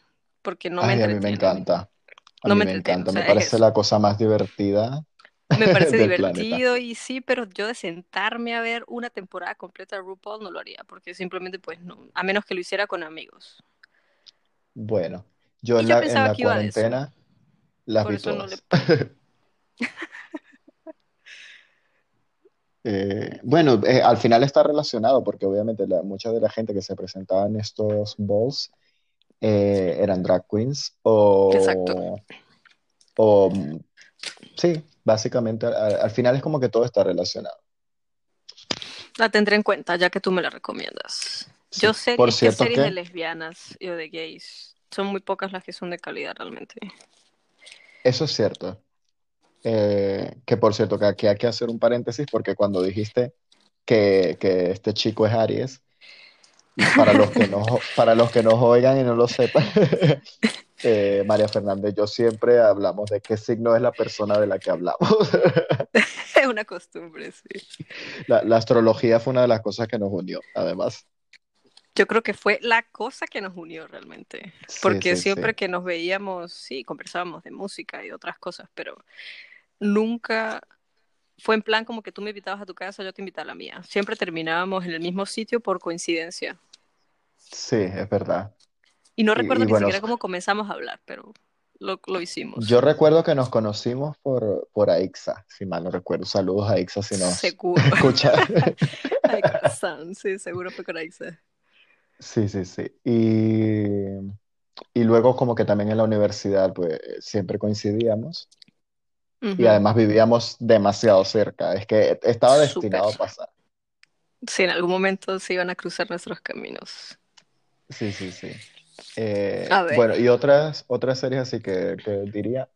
porque no me a mí me encanta, a no mí me me entretiene, o encanta, me es parece la cosa más divertida Me parece planeta. divertido y sí, pero yo de sentarme a ver una temporada completa de RuPaul no lo haría, porque simplemente pues no, a menos que lo hiciera con amigos. Bueno, yo en yo la, en la cuarentena las vi eso no le... todas. Eh, bueno, eh, al final está relacionado porque obviamente la- mucha de la gente que se presentaba en estos balls eh, eran drag queens Exacto. o, o mm, sí, básicamente al, al final es como que todo está relacionado. La tendré en cuenta ya que tú me la recomiendas. Yo Sí, por series, ¿qué cierto series de que lesbianas y de gays? Son muy pocas las que son de calidad realmente. eso es cierto. Eh, que por cierto que aquí hay que hacer un paréntesis porque cuando dijiste que, que este chico es Aries, para los que no, para los que nos oigan y no lo sepan, eh, María Fernández, yo siempre hablamos de qué signo es la persona de la que hablamos. Es una costumbre, sí. La, la astrología fue una de las cosas que nos unió, además. Yo creo que fue la cosa que nos unió realmente. Porque sí, sí. siempre que nos veíamos, sí, conversábamos de música y otras cosas, pero nunca fue en plan como que tú me invitabas a tu casa, yo te invitaba a la mía. Siempre terminábamos en el mismo sitio por coincidencia. Sí, es verdad. Y no Y, recuerdo y ni bueno, siquiera cómo comenzamos a hablar, pero lo, lo hicimos. yo recuerdo que nos conocimos por, por Aixa, si mal no recuerdo. Saludos a Aixa si nos Seguro. escucha. Corazón, sí, seguro fue con Aixa. Sí, sí, sí. Y, y luego como que también en la universidad pues siempre coincidíamos y además vivíamos demasiado cerca. Es que estaba destinado a pasar. Sí, en algún momento se iban a cruzar nuestros caminos. Sí, sí, sí. Eh, A ver, bueno, y otras, otras series así que, que diría,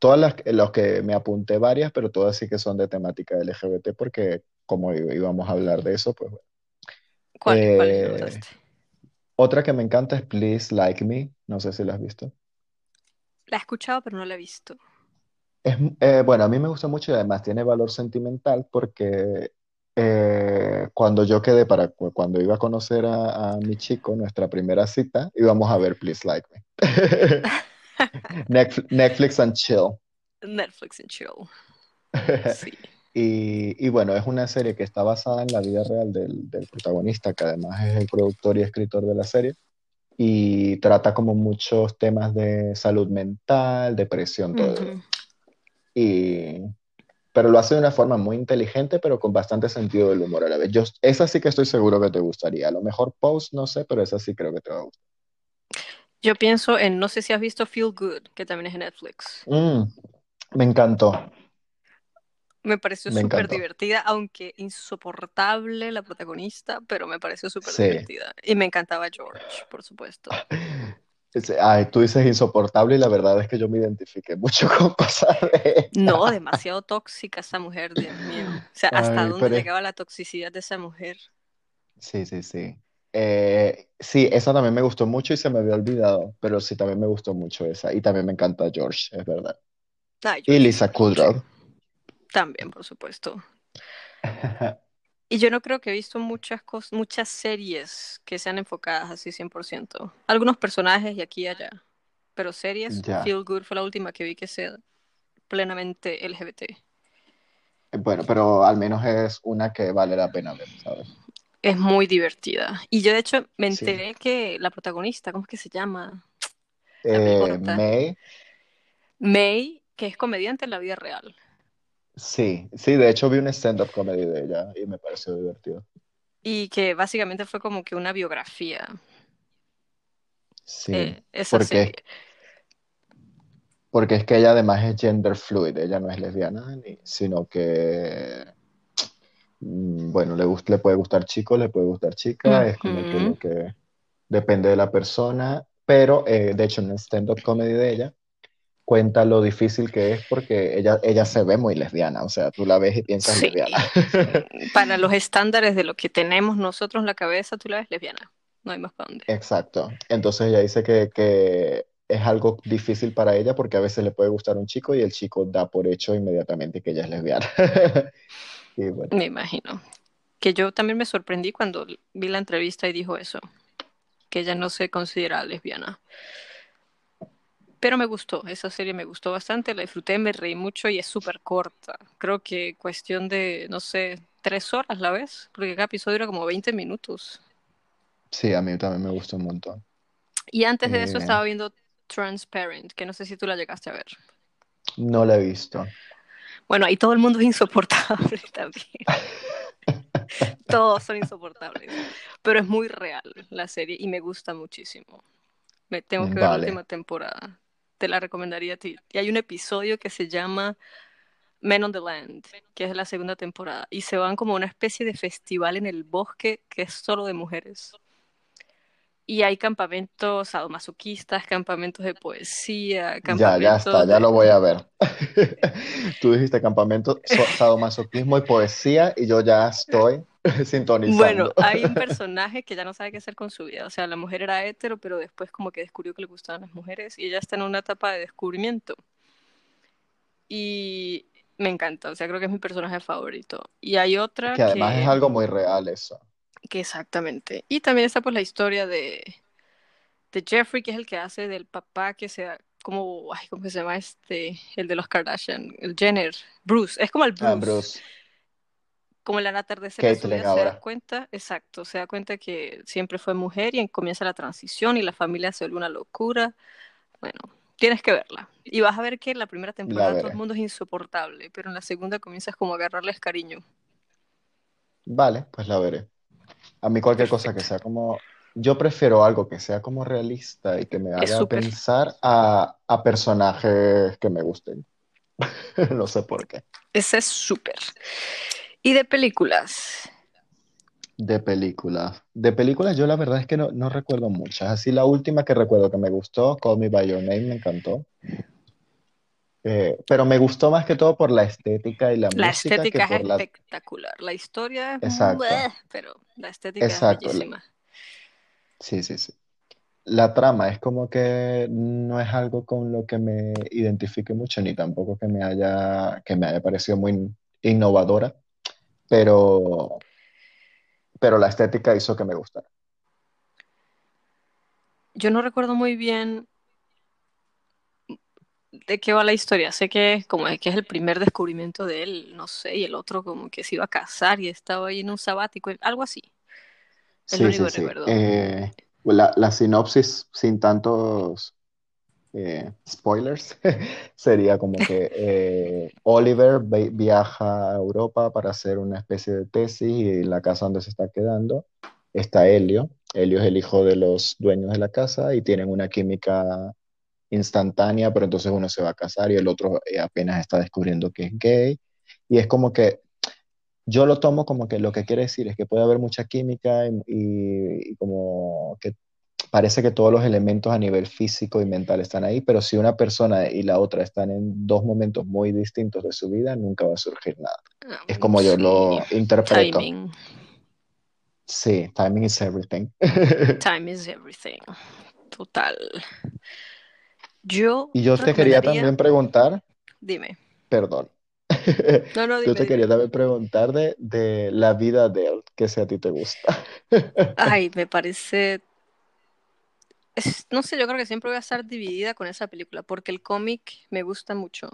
todas las los que me apunté varias, pero todas sí que son de temática LGBT porque como íbamos a hablar de eso, pues bueno. ¿Cuáles, cuáles Eh, notaste? otra que me encanta es Please Like Me, no sé si la has visto. La he escuchado, pero no la he visto. Es, eh, bueno, a mí me gusta mucho y además tiene valor sentimental porque eh, cuando yo quedé para cu- cuando iba a conocer a, a mi chico, nuestra primera cita, íbamos a ver Please Like Me. Netflix, Netflix and chill. Netflix and chill. Sí. Y, y bueno, es una serie que está basada en la vida real del, del protagonista, que además es el productor y escritor de la serie, y trata como muchos temas de salud mental, depresión, todo. Ujú. Y, pero lo hace de una forma muy inteligente, pero con bastante sentido del humor a la vez. Yo, esa sí que estoy seguro que te gustaría. A lo mejor Pose, no sé, pero esa sí creo que te va a gustar. Yo pienso en, no sé si has visto Feel Good, que también es en Netflix. Mm, me encantó, Me pareció súper divertida, aunque insoportable la protagonista, pero me pareció súper Sí. divertida. Y me encantaba George, por supuesto. Ay, tú dices insoportable y la verdad es que yo me identifiqué mucho con cosas de No, demasiado tóxica esa mujer, Dios mío. O sea, ¿hasta Ay, dónde es- llegaba la toxicidad de esa mujer? Sí, sí, sí. Eh, sí, esa también me gustó mucho y se me había olvidado, pero sí también me gustó mucho esa. Y también me encanta George, es verdad. Ay, Y Lisa. Kudrow. También, por supuesto. Y yo no creo que he visto muchas cosas, muchas series que sean enfocadas así 100%. Algunos personajes y aquí y allá. Pero series, Ya. Feel Good fue la última que vi que sea plenamente LGBT. Bueno, pero al menos es una que vale la pena ver, ¿sabes? Es muy divertida. Y yo de hecho me Sí. enteré que la protagonista, ¿cómo es que se llama? La Eh. May, May, que es comediante en la vida real. Sí, sí, de hecho vi un stand-up comedy de ella y me pareció divertido. Y que básicamente fue como que una biografía, Sí, eh, esa porque, serie. porque es que ella además es gender fluid, ella no es lesbiana, ni, sino que, mm, bueno, le, gust- le puede gustar chico, le puede gustar chica, es como que lo que depende de la persona, pero eh, de hecho en el stand-up comedy de ella cuenta lo difícil que es porque ella, ella se ve muy lesbiana, o sea, tú la ves y piensas Sí. lesbiana. Para los estándares de lo que tenemos nosotros en la cabeza, tú la ves lesbiana. No hay más para dónde. Exacto. Entonces ella dice que, que es algo difícil para ella porque a veces le puede gustar un chico y el chico da por hecho inmediatamente que ella es lesbiana. Y bueno, Me imagino. Que yo también me sorprendí cuando vi la entrevista y dijo eso, que ella no se considera lesbiana. Pero me gustó, esa serie me gustó bastante, la disfruté, me reí mucho y es súper corta. Creo que cuestión de, no sé, tres horas la vez, porque cada episodio era como 20 minutos. sí, a mí también me gustó un montón. Y antes de eso Eh, estaba viendo Transparent, que no sé si tú la llegaste a ver. no la he visto. Bueno, ahí todo el mundo es insoportable también. Todos son insoportables. Pero es muy real la serie y me gusta muchísimo. Me tengo que ver la última temporada. Te la recomendaría a ti. Y hay un episodio que se llama Men on the Land, que es la segunda temporada. Y se van como una especie de festival en el bosque que es solo de mujeres. Y hay campamentos sadomasoquistas, campamentos de poesía, Ya, ya está, campamentos ya lo voy a ver. Tú dijiste campamento, so- sadomasoquismo y poesía y yo ya estoy Bueno, sintonizando. hay un personaje que ya no sabe qué hacer con su vida. O sea, la mujer era hetero, pero después como que descubrió que le gustaban las mujeres y ella está en una etapa de descubrimiento. Y me encanta, o sea, creo que es mi personaje favorito. Y hay otra Que además es algo muy real eso. Que exactamente. Y también está pues la historia de, de Jeffrey, que es el que hace del papá que sea como, ay, ¿cómo se llama este? El de los Kardashian, el Jenner, Bruce, es como el Bruce. Ah, Bruce. Como el atardecer de se da cuenta, exacto, se da cuenta que siempre fue mujer y comienza la transición y la familia se vuelve una locura. Bueno, tienes que verla. Y vas a ver que en la primera temporada todo el mundo es insoportable, pero en la segunda comienzas como a agarrarles cariño. Vale, pues la veré. A mí cualquier cosa que sea como... Yo prefiero algo que sea como realista y que me haga pensar a, a personajes que me gusten. No sé por qué. Ese es súper. Y de películas. De películas. De películas yo la verdad es que no, no recuerdo muchas. Así la última que recuerdo que me gustó, Call Me By Your Name, me encantó. Eh, pero me gustó más que todo por la estética y la La música que estética es la... espectacular. La historia es Exacto, bleh, pero la estética es exacto. La- bellísima. Sí, sí, sí. La trama es como que no es algo con lo que me identifique mucho, ni tampoco que me haya, que me haya parecido muy innovadora, pero, pero la estética hizo que me gustara. Yo no recuerdo muy bien de qué va la historia. Sé que es como que es el primer descubrimiento de él, no sé, y el otro como que se iba a casar y estaba ahí en un sabático, algo así. Es lo Sí, único sí, que sí. Eh, la, la sinopsis sin tantos eh, spoilers sería como que eh, Oliver vi- viaja a Europa para hacer una especie de tesis y en la casa donde se está quedando está Helio. Helio es el hijo de los dueños de la casa y tienen una química instantánea, pero entonces uno se va a casar y el otro eh, apenas está descubriendo que es gay. Y es como que yo lo tomo como que lo que quiere decir es que puede haber mucha química y, y- y como que parece que todos los elementos a nivel físico y mental están ahí, pero si una persona y la otra están en dos momentos muy distintos de su vida, nunca va a surgir nada. Es Um, como yo lo interpreto. timing. Sí, timing is everything. Time is everything. Total. Yo Y yo te quería también preguntar, dime. perdón, No, no, yo dime, te quería también preguntar de, de la vida de él, que si a ti te gusta. Ay, me parece es- no sé, yo creo que siempre voy a estar dividida con esa película, porque el cómic me gusta mucho.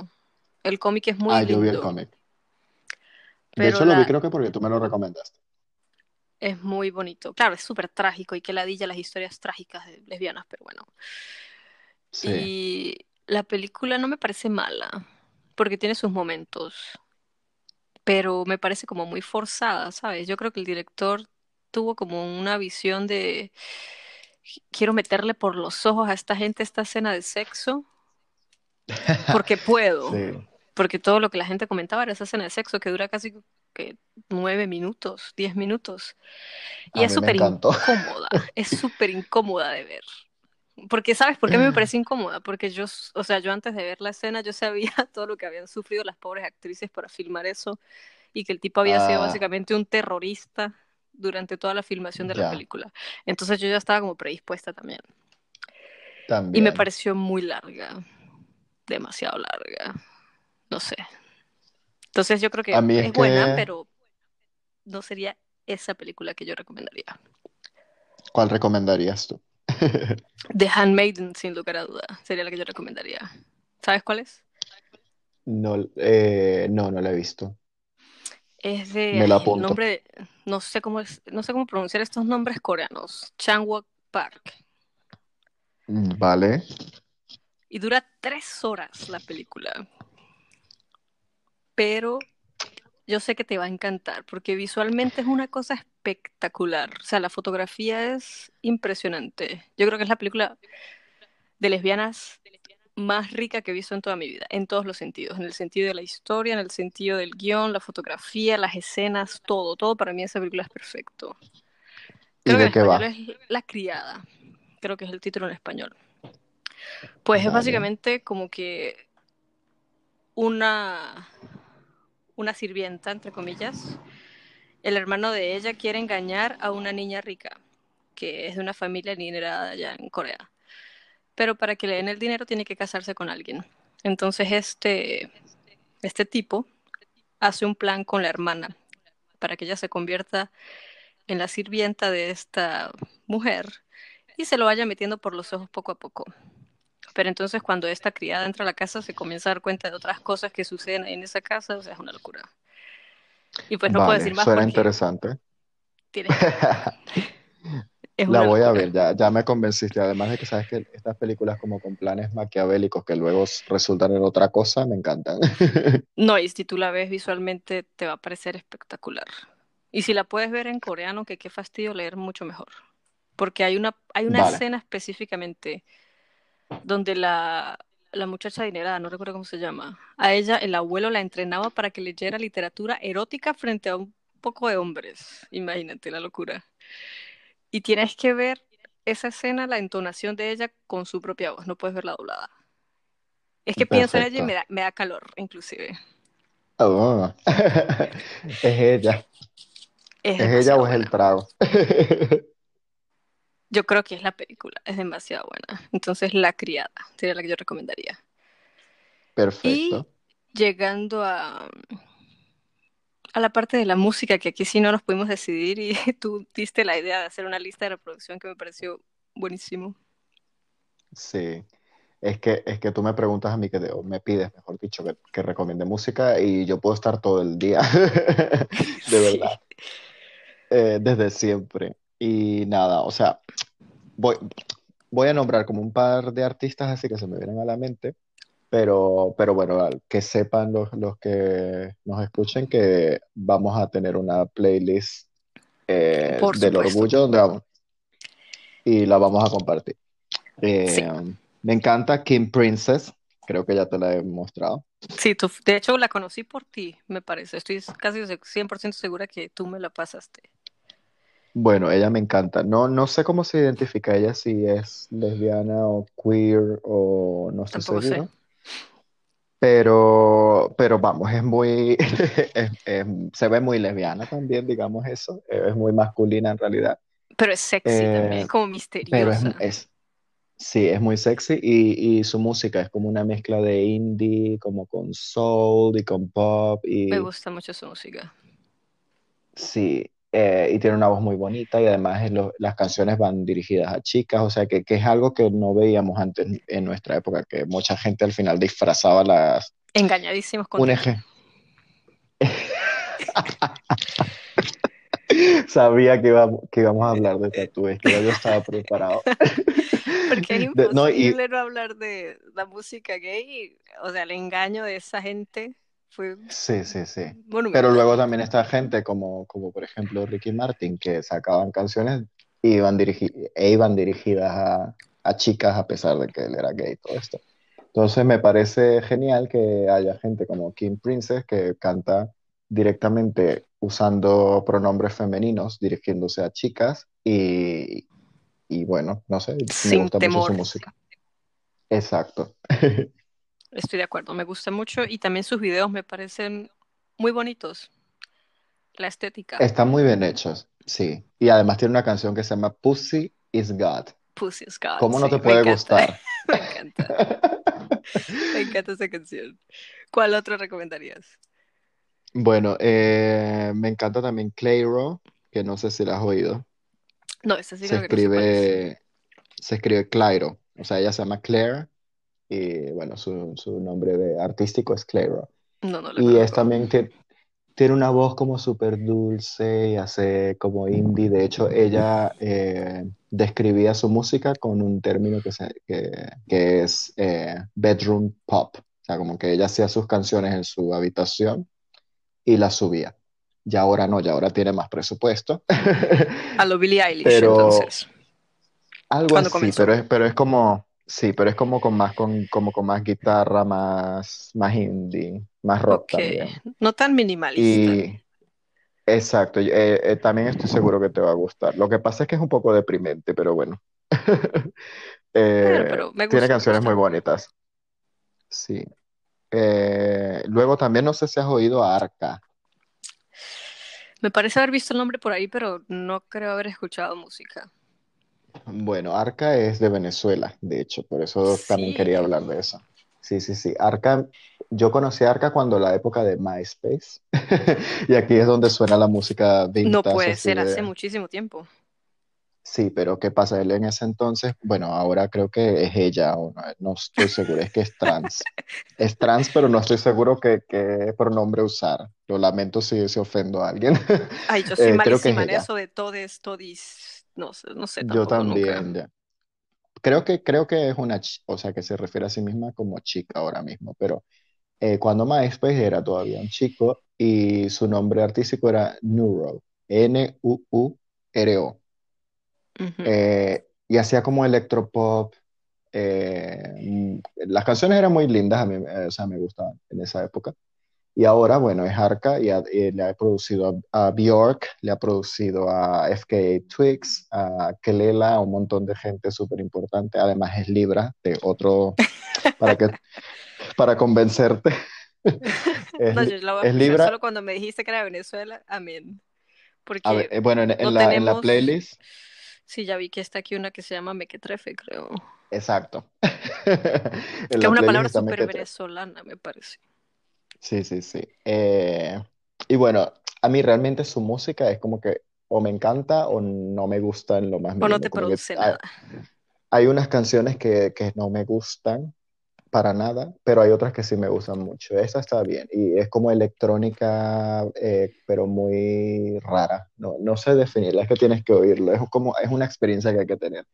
El cómic es muy Ah, yo vi el lindo, cómic. De hecho, lo vi creo que porque tú me lo recomendaste. es muy bonito. Claro, es súper trágico y que ladilla las historias trágicas de lesbianas, pero bueno. Sí. Y la película no me parece mala, porque tiene sus momentos, pero me parece como muy forzada, ¿sabes? Yo creo que el director tuvo como una visión de quiero meterle por los ojos a esta gente esta escena de sexo porque puedo. Sí. Porque todo lo que la gente comentaba era esa escena de sexo que dura casi que nueve minutos, diez minutos. Y A es súper incómoda, es súper incómoda de ver. Porque, ¿sabes por qué me parece incómoda? Porque yo, o sea, yo antes de ver la escena, yo sabía todo lo que habían sufrido las pobres actrices para filmar eso y que el tipo había sido Ah, básicamente un terrorista durante toda la filmación de la película. Entonces yo ya estaba como predispuesta también. Y me también. pareció muy larga, demasiado larga, no sé. Entonces yo creo que es buena, pero no sería esa película que yo recomendaría. ¿cuál recomendarías tú? The Handmaiden, sin lugar a duda, sería la que yo recomendaría. ¿Sabes cuál es? No, eh, no, no la he visto. Es de, Me la ay, el nombre, no sé cómo es, no sé cómo pronunciar estos nombres coreanos. Changwon Park. Mm, Vale. Y dura tres horas la película. Pero yo sé que te va a encantar porque visualmente es una cosa espectacular. O sea, la fotografía es impresionante. Yo creo que es la película de lesbianas más rica que he visto en toda mi vida, en todos los sentidos, en el sentido de la historia, en el sentido del guion, la fotografía, las escenas, todo, todo para mí esa película es perfecto. ¿Y Creo que de en qué va? es La criada, creo que es el título en español. Pues es básicamente como que una, una sirvienta, entre comillas, el hermano de ella quiere engañar a una niña rica, que es de una familia adinerada allá en Corea. Pero para que le den el dinero tiene que casarse con alguien. Entonces este, este tipo hace un plan con la hermana para que ella se convierta en la sirvienta de esta mujer y se lo vaya metiendo por los ojos poco a poco. Pero entonces cuando esta criada entra a la casa se comienza a dar cuenta de otras cosas que suceden en esa casa, o sea, es una locura. Y pues no puedo Vale, decir más suena interesante. tienes La voy a locura. ver, ya, ya me convenciste. Además de que sabes que estas películas como con planes maquiavélicos que luego resultan en otra cosa, me encantan. No, y si tú la ves visualmente te va a parecer espectacular. Y si la puedes ver en coreano, que qué fastidio leer mucho mejor. Porque hay una, hay una Vale, escena específicamente donde la, la muchacha adinerada, no recuerdo cómo se llama, a ella el abuelo la entrenaba para que leyera literatura erótica frente a un poco de hombres. Imagínate la locura. Y tienes que ver esa escena, la entonación de ella con su propia voz, no puedes verla doblada. Es que pienso en ella y me perfecto. da, me da calor, inclusive. Oh. Es ella. Es ¿Es ella o es el buena. Yo creo que es la película, es demasiado buena. Entonces, La Criada sería la que yo recomendaría. Y Perfecto. llegando a, a la parte de la música, que aquí sí no nos pudimos decidir y tú diste la idea de hacer una lista de reproducción que me pareció buenísimo. Sí. Es que, es que tú me preguntas a mí que de- o me pides, mejor dicho, que, que recomiende música y yo puedo estar todo el día, de Sí, verdad, eh, desde siempre. Y nada, o sea, voy, voy a nombrar como un par de artistas así que se me vienen a la mente, pero, pero bueno, que sepan los, los que nos escuchen que vamos a tener una playlist eh, del orgullo donde vamos, y la vamos a compartir. Sí, Eh, me encanta Kim Princess, creo que ya te la he mostrado. sí, tú, de hecho la conocí por ti, me parece. Estoy casi 100% segura que tú me la pasaste. Bueno, ella me encanta. No, no sé cómo se identifica ella, si es lesbiana o queer o no estoy Tampoco sé. seguro. Pero, pero vamos, es muy, es- es- se ve muy lesbiana también, digamos eso. Es muy masculina en realidad. Pero es sexy también, Eh, es como pero es, misteriosa. es, sí, es muy sexy y, y su música es como una mezcla de indie, como con soul y con pop Me y gusta mucho su música. sí, eh, y tiene una voz muy bonita y además lo- las canciones van dirigidas a chicas, o sea que, que es algo que no veíamos antes en nuestra época, que mucha gente al final disfrazaba las... Engañadísimos con Un eje. Sabía que íbamos, que íbamos a hablar de tatúes, que yo estaba preparado. Porque es De- no, y imposible no hablar de la música gay. O sea, el engaño de esa gente fue sí, sí, sí. Pero monumental. luego también está gente como, como por ejemplo Ricky Martin, que sacaban canciones y iban e iban dirigidas a, a chicas a pesar de que él era gay y todo esto. Entonces me parece genial que haya gente como Kim Princess que canta directamente usando pronombres femeninos, dirigiéndose a chicas y, y bueno, no sé, me Sin gusta mucho su temor. música. Exacto. Estoy de acuerdo, me gusta mucho y también sus videos me parecen muy bonitos. La estética. Están muy bien hechos, sí. Y además tiene una canción que se llama Pussy is God. Pussy is God, ¿Cómo no te me puede encanta. gustar? Me encanta. Me encanta esa canción. ¿Cuál otro recomendarías? Bueno, eh, me encanta también Clairo, que no sé si la has oído. No, esa sí Se creo que no escribe, se escribe Clairo. O sea, ella se llama Claire y bueno, su, su nombre de artístico es Clairo. No, Y es también que tiene una voz como súper dulce y hace como indie. De hecho, ella eh, describía su música con un término que, se- que, que es eh, bedroom pop. O sea, como que ella hacía sus canciones en su habitación y las subía. Y ahora no, ya ahora tiene más presupuesto. A lo Billie Eilish, Pero entonces, algo así, comenzó. pero es, pero es como, sí, pero es como con más, con, como con más guitarra, más, más indie, más rock también. no tan minimalista. Y exacto, eh, eh, también estoy seguro que te va a gustar. Lo que pasa es que es un poco deprimente, pero bueno. Bueno, Eh, pero me tiene gusta, me canciones muy bonitas. Sí. Eh, luego también no sé si has oído a Arca. Me parece haber visto el nombre por ahí, pero no creo haber escuchado música. Bueno, Arca es de Venezuela, de hecho, por eso también quería Sí, hablar de eso. Sí, sí, sí. Arca, yo conocí a Arca cuando la época de MySpace. Y aquí es donde suena la música No vintage, puede así ser hace de... muchísimo tiempo. Sí, pero ¿qué pasa? Él en ese entonces, bueno, ahora creo que es ella, o no, no estoy seguro, es que es trans. Es trans, pero no estoy seguro qué, qué pronombre usar. Lo lamento si, si ofendo a alguien. Ay, yo soy Eh, creo que es malísima en ella. eso de todes, todis. No sé, no sé Yo nunca. también, ya. Creo que, creo que es una, o sea, que se refiere a sí misma como chica ahora mismo, pero eh, cuando MySpace era todavía un chico y su nombre artístico era Nuro, N-U-U-R-O. Eh, y hacía como electropop. eh, mm, las canciones eran muy lindas, a mí, eh, o sea, me gustaban en esa época. Y ahora, bueno, es Arca y, ha- y le ha producido a, a Bjork, le ha producido a FKA Twigs, a Kelela, a un montón de gente súper importante. Además es Libra, de otro, para que, para convencerte. Es, No, yo la voy a es escuchar Libra. solo cuando me dijiste que era Venezuela. Amén. A ver, Porque eh, bueno, en, no la, en la tenemos. playlist, Sí, ya vi que está aquí una que se llama Mequetrefe, creo. exacto. Que es una palabra súper venezolana, me parece. Sí, sí, sí. Eh, y bueno, a mí realmente su música es como que o me encanta o no me gusta en lo más O no mínimo. te Como que produce hay, nada. hay unas canciones que, que no me gustan para nada, pero hay otras que sí me gustan mucho. Esa está bien. Y es como electrónica, eh, pero muy rara. No, no sé definirla, es que tienes que oírlo. Es como, es una experiencia que hay que tener.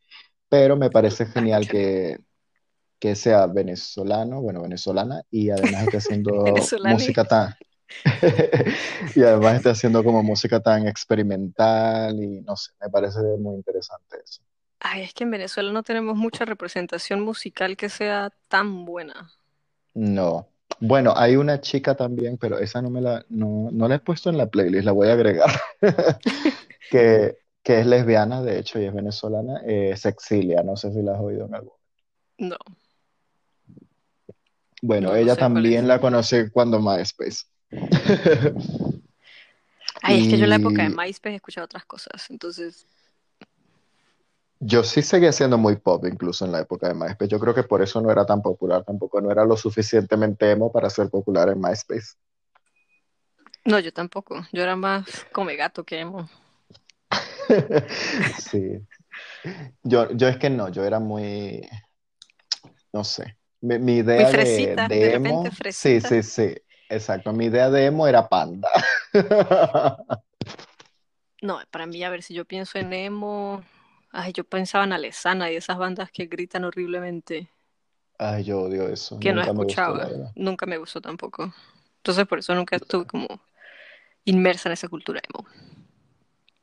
Pero me parece La genial que, que sea venezolano, bueno, venezolana, y además esté haciendo música tan, y además esté haciendo como música tan experimental y no sé, me parece muy interesante eso. Ay, es que en Venezuela no tenemos mucha representación musical que sea tan buena. No. Bueno, hay una chica también, pero esa no me la, no, no la he puesto en la playlist, la voy a agregar, que, que es lesbiana, de hecho, y es venezolana, eh, Sexilia, no sé si la has oído en algún. No, Bueno, no, no ella sé también la conocí cuando MySpace. Ay, es que yo en la época de MySpace escuchaba otras cosas. Entonces, yo sí seguía siendo muy pop incluso en la época de MySpace. Yo creo que por eso no era tan popular tampoco, no era lo suficientemente emo para ser popular en MySpace. no, yo tampoco. Yo era más come gato que emo. Sí. Yo, yo es que no, yo era muy, no sé. Mi, mi Muy idea de, fresita, de emo, sí, fresita. sí, sí, exacto. Mi idea de emo era Panda. No, para mí, a ver, si yo pienso en emo, ay, yo pensaba en Alesana y esas bandas que gritan horriblemente, Ay, yo odio eso, que no me gustó, escuchaba. Nunca me gustó tampoco. Entonces, por eso nunca estuve como inmersa en esa cultura emo.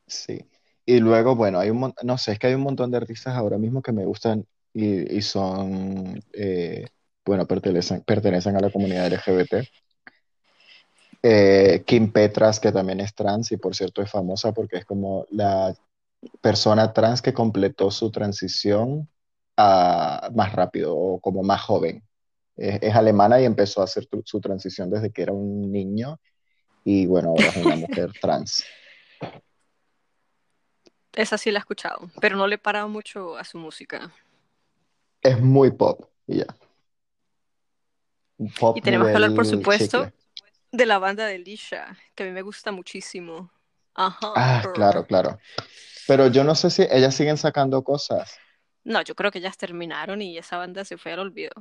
Sí. Y luego, bueno, hay un no sé, es que hay un montón de artistas ahora mismo que me gustan y, y son, eh, bueno, pertenecen, pertenecen a la comunidad LGBT. Eh, Kim Petras, que también es trans y por cierto es famosa porque es como la persona trans que completó su transición a- más rápido o como más joven. Es, es alemana y empezó a hacer tu- su transición desde que era un niño y bueno, ahora es una mujer trans. Esa sí la he escuchado, pero no le he parado mucho a su música. Es muy pop y ya. Y Pop tenemos que hablar, por supuesto, chicle. de la banda de Lisha, que a mí me gusta muchísimo. Ajá, Ah, claro, claro. Pero yo no sé si ellas siguen sacando cosas. No, yo creo que ellas terminaron y esa banda se fue al olvido.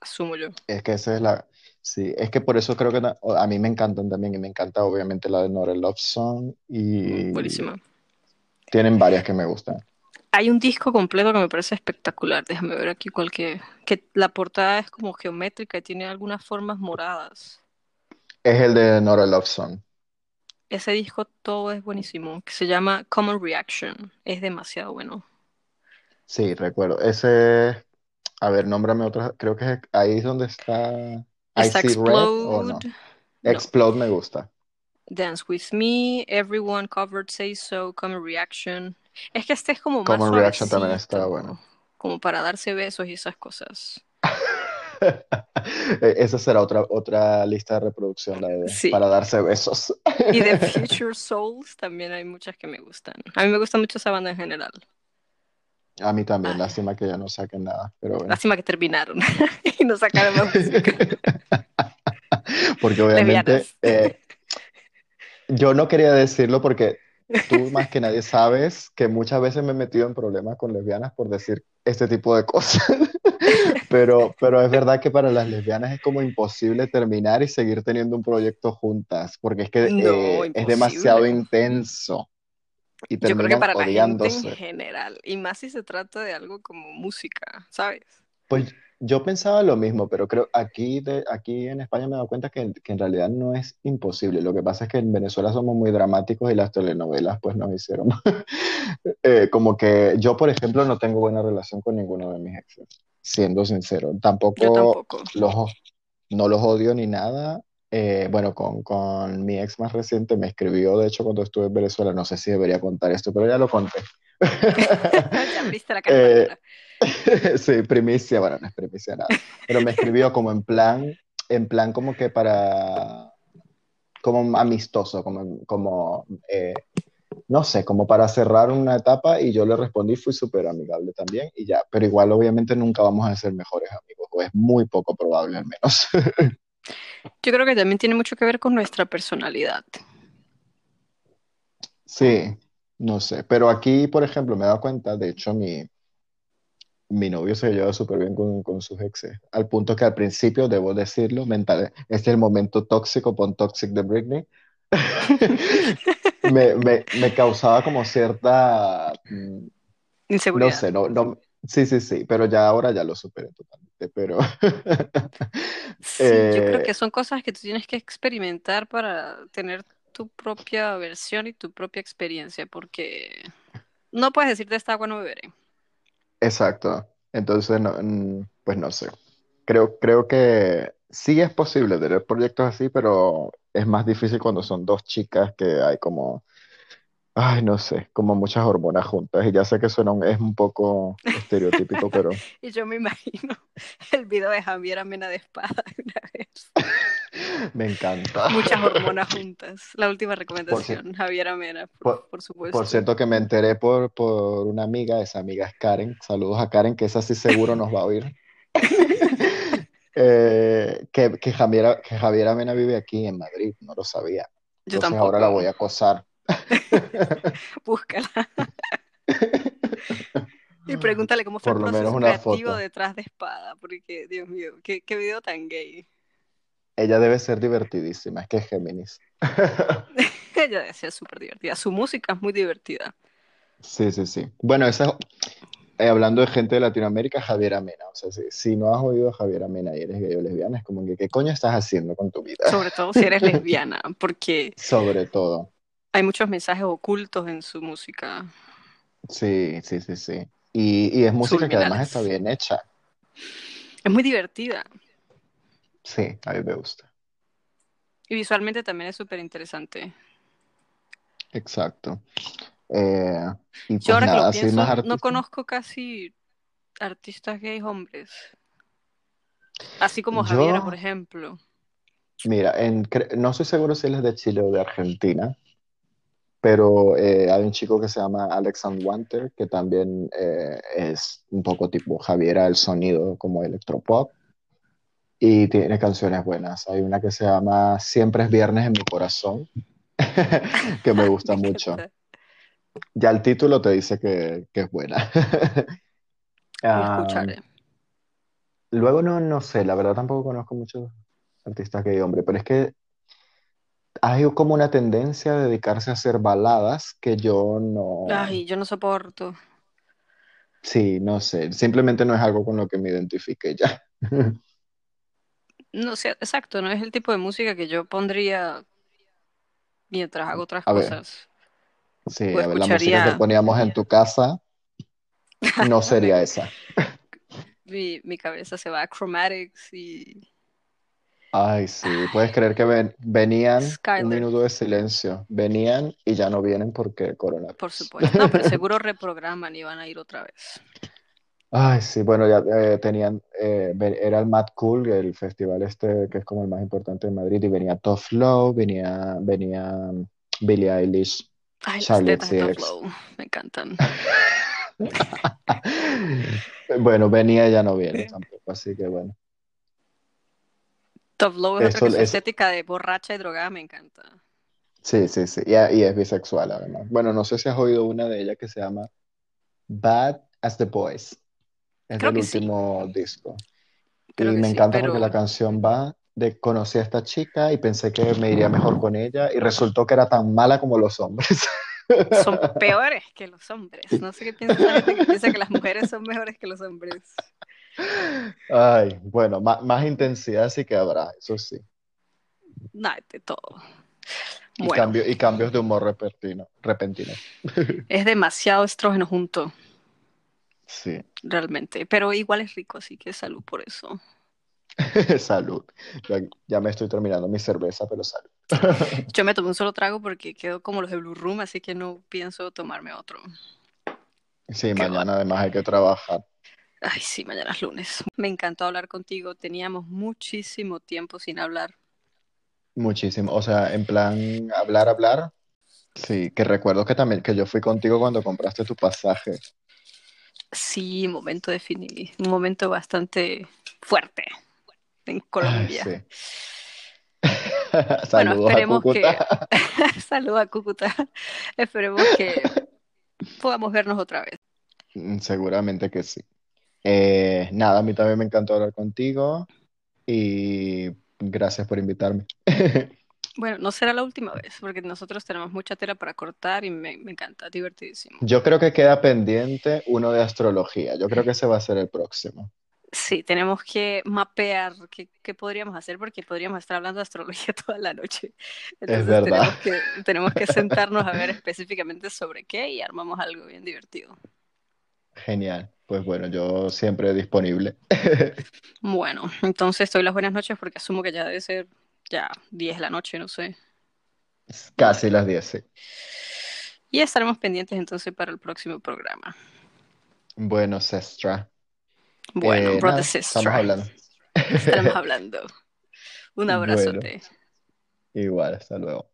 Asumo yo. Es que esa es la... Sí, es que por eso creo que a mí me encantan también y me encanta obviamente la de Not a Love Song y Buenísima. tienen varias que me gustan. Hay un disco completo que me parece espectacular. Déjame ver aquí cualquier. Que la portada es como geométrica y tiene algunas formas moradas. Es el de Not a Love Song. Ese disco todo es buenísimo. Que se llama Common Reaction. Es demasiado bueno. Sí, recuerdo. Ese, a ver, nómbrame otra. Creo que es ahí es donde está Está Icy Red o no. Explode. No. Explode me gusta. Dance With Me, Everyone Covered Say So, Common Reaction. Es que este es como más Common Reaction también está suavecito, bueno. como para darse besos y esas cosas. Eh, Esa será otra, otra lista de reproducción, la de Sí. para darse besos. Y de Future Souls también hay muchas que me gustan. A mí me gusta mucho esa banda en general. A mí también, lástima que ya no saquen nada, pero bueno. Lástima que terminaron y no sacaron más música. Porque obviamente eh, yo no quería decirlo porque tú más que nadie sabes que muchas veces me he metido en problemas con lesbianas por decir este tipo de cosas. pero, pero es verdad que para las lesbianas es como imposible terminar y seguir teniendo un proyecto juntas, porque es que eh, es demasiado intenso. Y Yo creo que para la gente en general, y más si se trata de algo como música, ¿sabes? Pues yo pensaba lo mismo, pero creo aquí, de, aquí en España me he dado cuenta que, que, en realidad no es imposible. Lo que pasa es que en Venezuela somos muy dramáticos y las telenovelas pues nos hicieron. eh, como que yo, por ejemplo, no tengo buena relación con ninguno de mis exes, siendo sincero. Tampoco, tampoco. Los, no los odio ni nada. Eh, bueno, con, con mi ex más reciente me escribió, de hecho, cuando estuve en Venezuela, no sé si debería contar esto, pero ya lo conté. ya abriste la eh, sí, primicia, bueno, no es primicia nada, pero me escribió como en plan, en plan como que para, como amistoso, como, como eh, no sé, como para cerrar una etapa y yo le respondí, fui súper amigable también y ya, pero igual obviamente nunca vamos a ser mejores amigos, o es muy poco probable al menos. Yo creo que también tiene mucho que ver con nuestra personalidad. Sí, no sé, pero aquí, por ejemplo, me he dado cuenta, de hecho, mi, mi novio se lleva súper bien con, con, sus exes, al punto que al principio, debo decirlo, mental, este es el momento tóxico, pon Toxic de Britney, me, me, me, causaba como cierta... Mm, Inseguridad. No sé, no, no, Sí, sí, sí, pero ya ahora ya lo superé totalmente, pero... sí, yo creo que son cosas que tú tienes que experimentar para tener tu propia versión y tu propia experiencia, porque no puedes decir de esta agua no beberé. Exacto, entonces, no, pues no sé. Creo, creo que sí es posible tener proyectos así, pero es más difícil cuando son dos chicas que hay como Ay, no sé, como muchas hormonas juntas. Y ya sé que suena es un poco estereotípico, pero. y yo me imagino el video de Javier Amena de espada una vez. me encanta. Muchas hormonas juntas. La última recomendación, Javier Amena, por, supuesto. Por cierto, que me enteré por, por una amiga, esa amiga es Karen. Saludos a Karen, que esa sí seguro nos va a oír. Eh, que, que, Javier, que Javier Amena vive aquí en Madrid, no lo sabía. Yo Entonces tampoco. ahora la voy a acosar. Búscala. y pregúntale cómo fue Por el proceso menos una creativo foto. detrás de Espada, porque, Dios mío, qué, qué video tan gay. Ella debe ser divertidísima, es que es Géminis. Ella debe ser súper divertida. Su música es muy divertida. Sí, sí, sí. Bueno, esa, eh, hablando de gente de Latinoamérica, Javier Amena. O sea, si, si no has oído a Javier Amena y eres gay o lesbiana, es como que, ¿qué coño estás haciendo con tu vida? Sobre todo si eres lesbiana, porque Sobre todo. hay muchos mensajes ocultos en su música. Sí, sí, sí, sí. Y, y es música que además está bien hecha. Es muy divertida. Sí, a mí me gusta. Y visualmente también es súper interesante. Exacto. Eh, y pues Yo ahora que lo pienso, no conozco casi artistas gays hombres. Así como Yo- Javiera, por ejemplo. Mira, en, no estoy seguro si él es de Chile o de Argentina, pero eh, hay un chico que se llama Alex Wanter, que también eh, es un poco tipo Javiera, el sonido como electropop, y tiene canciones buenas. Hay una que se llama Siempre es viernes en mi corazón, que me gusta Me mucho. Ya el título te dice que, que es buena. Ah, escucharé. luego no, no sé, la verdad tampoco conozco muchos artistas gay hombre, pero es que hay como una tendencia a dedicarse a hacer baladas que yo no, Ay, yo no soporto. sí, no sé, simplemente no es algo con lo que me identifique ya. No sé, exacto, no es el tipo de música que yo pondría mientras hago otras A ver. cosas. Sí, a ver, la música que poníamos en tu casa no sería esa. Mi, mi cabeza se va a Chromatics y Ay, sí, puedes creer que ven- venían Skyler. un minuto de silencio, venían y ya no vienen porque coronavirus. por supuesto. No, pero seguro reprograman y van a ir otra vez. Ay, sí, bueno, ya eh, tenían, eh, era el Mad Cool, el festival este que es como el más importante de Madrid, y venía Tough Love, venía, venía Billie Eilish, Ay, las Charlotte tetas de me encantan. Bueno, venía ya no viene tampoco, así que bueno. Top Low es Eso otra que su es, estética de borracha y drogada me encanta. sí, sí, sí. Y, y es bisexual además. Bueno, no sé si has oído una de ella que se llama Bad as the Boys. Es Creo del que sí, último disco. Y creo me sí, encanta porque la canción va de conocí a esta chica y pensé que me iría mejor con ella y resultó que era tan mala como los hombres. son peores que los hombres. No sé qué piensa esa gente que piensa que las mujeres son mejores que los hombres. Ay, bueno, más, más intensidad sí que habrá, eso sí. Nada, de todo. Y Bueno, cambio, y cambios de humor repentino, repentino. es demasiado estrógeno junto, Sí, realmente. Pero igual es rico, así que salud por eso. salud. Ya, ya me estoy terminando mi cerveza, pero salud. Yo me tomé un solo trago porque quedo como los de Blue Room, así que no pienso tomarme otro. Sí, Qué mañana además hay que trabajar. Ay, sí, mañana es lunes. Me encantó hablar contigo. Teníamos muchísimo tiempo sin hablar. Muchísimo. O sea, en plan, hablar, hablar. Sí, que recuerdo que también, que yo fui contigo cuando compraste tu pasaje. Sí, momento definitivo, un momento bastante fuerte en Colombia. sí. Bueno, Saludos a esperemos que, saludos a Cúcuta, esperemos que podamos vernos otra vez. Mm, Seguramente que sí. Eh, nada, a mí también me encantó hablar contigo y gracias por invitarme. Bueno, no será la última vez, porque nosotros tenemos mucha tela para cortar y me, me encanta, divertidísimo. Yo creo que queda pendiente uno de astrología. Yo creo que ese va a ser el próximo. Sí, tenemos que mapear qué, qué podríamos hacer, porque podríamos estar hablando de astrología toda la noche. Es Entonces verdad. tenemos que, tenemos que sentarnos a ver específicamente sobre qué y armamos algo bien divertido. Genial. Pues bueno, yo siempre disponible. Bueno, entonces doy las buenas noches porque asumo que ya debe ser ya 10 de la noche, no sé. Casi las 10, sí. Y estaremos pendientes entonces para el próximo programa. Bueno, Sestra. Bueno, Eh, brother nada, sister, estamos hablando. estaremos hablando. Un Bueno, abrazote. igual, hasta luego.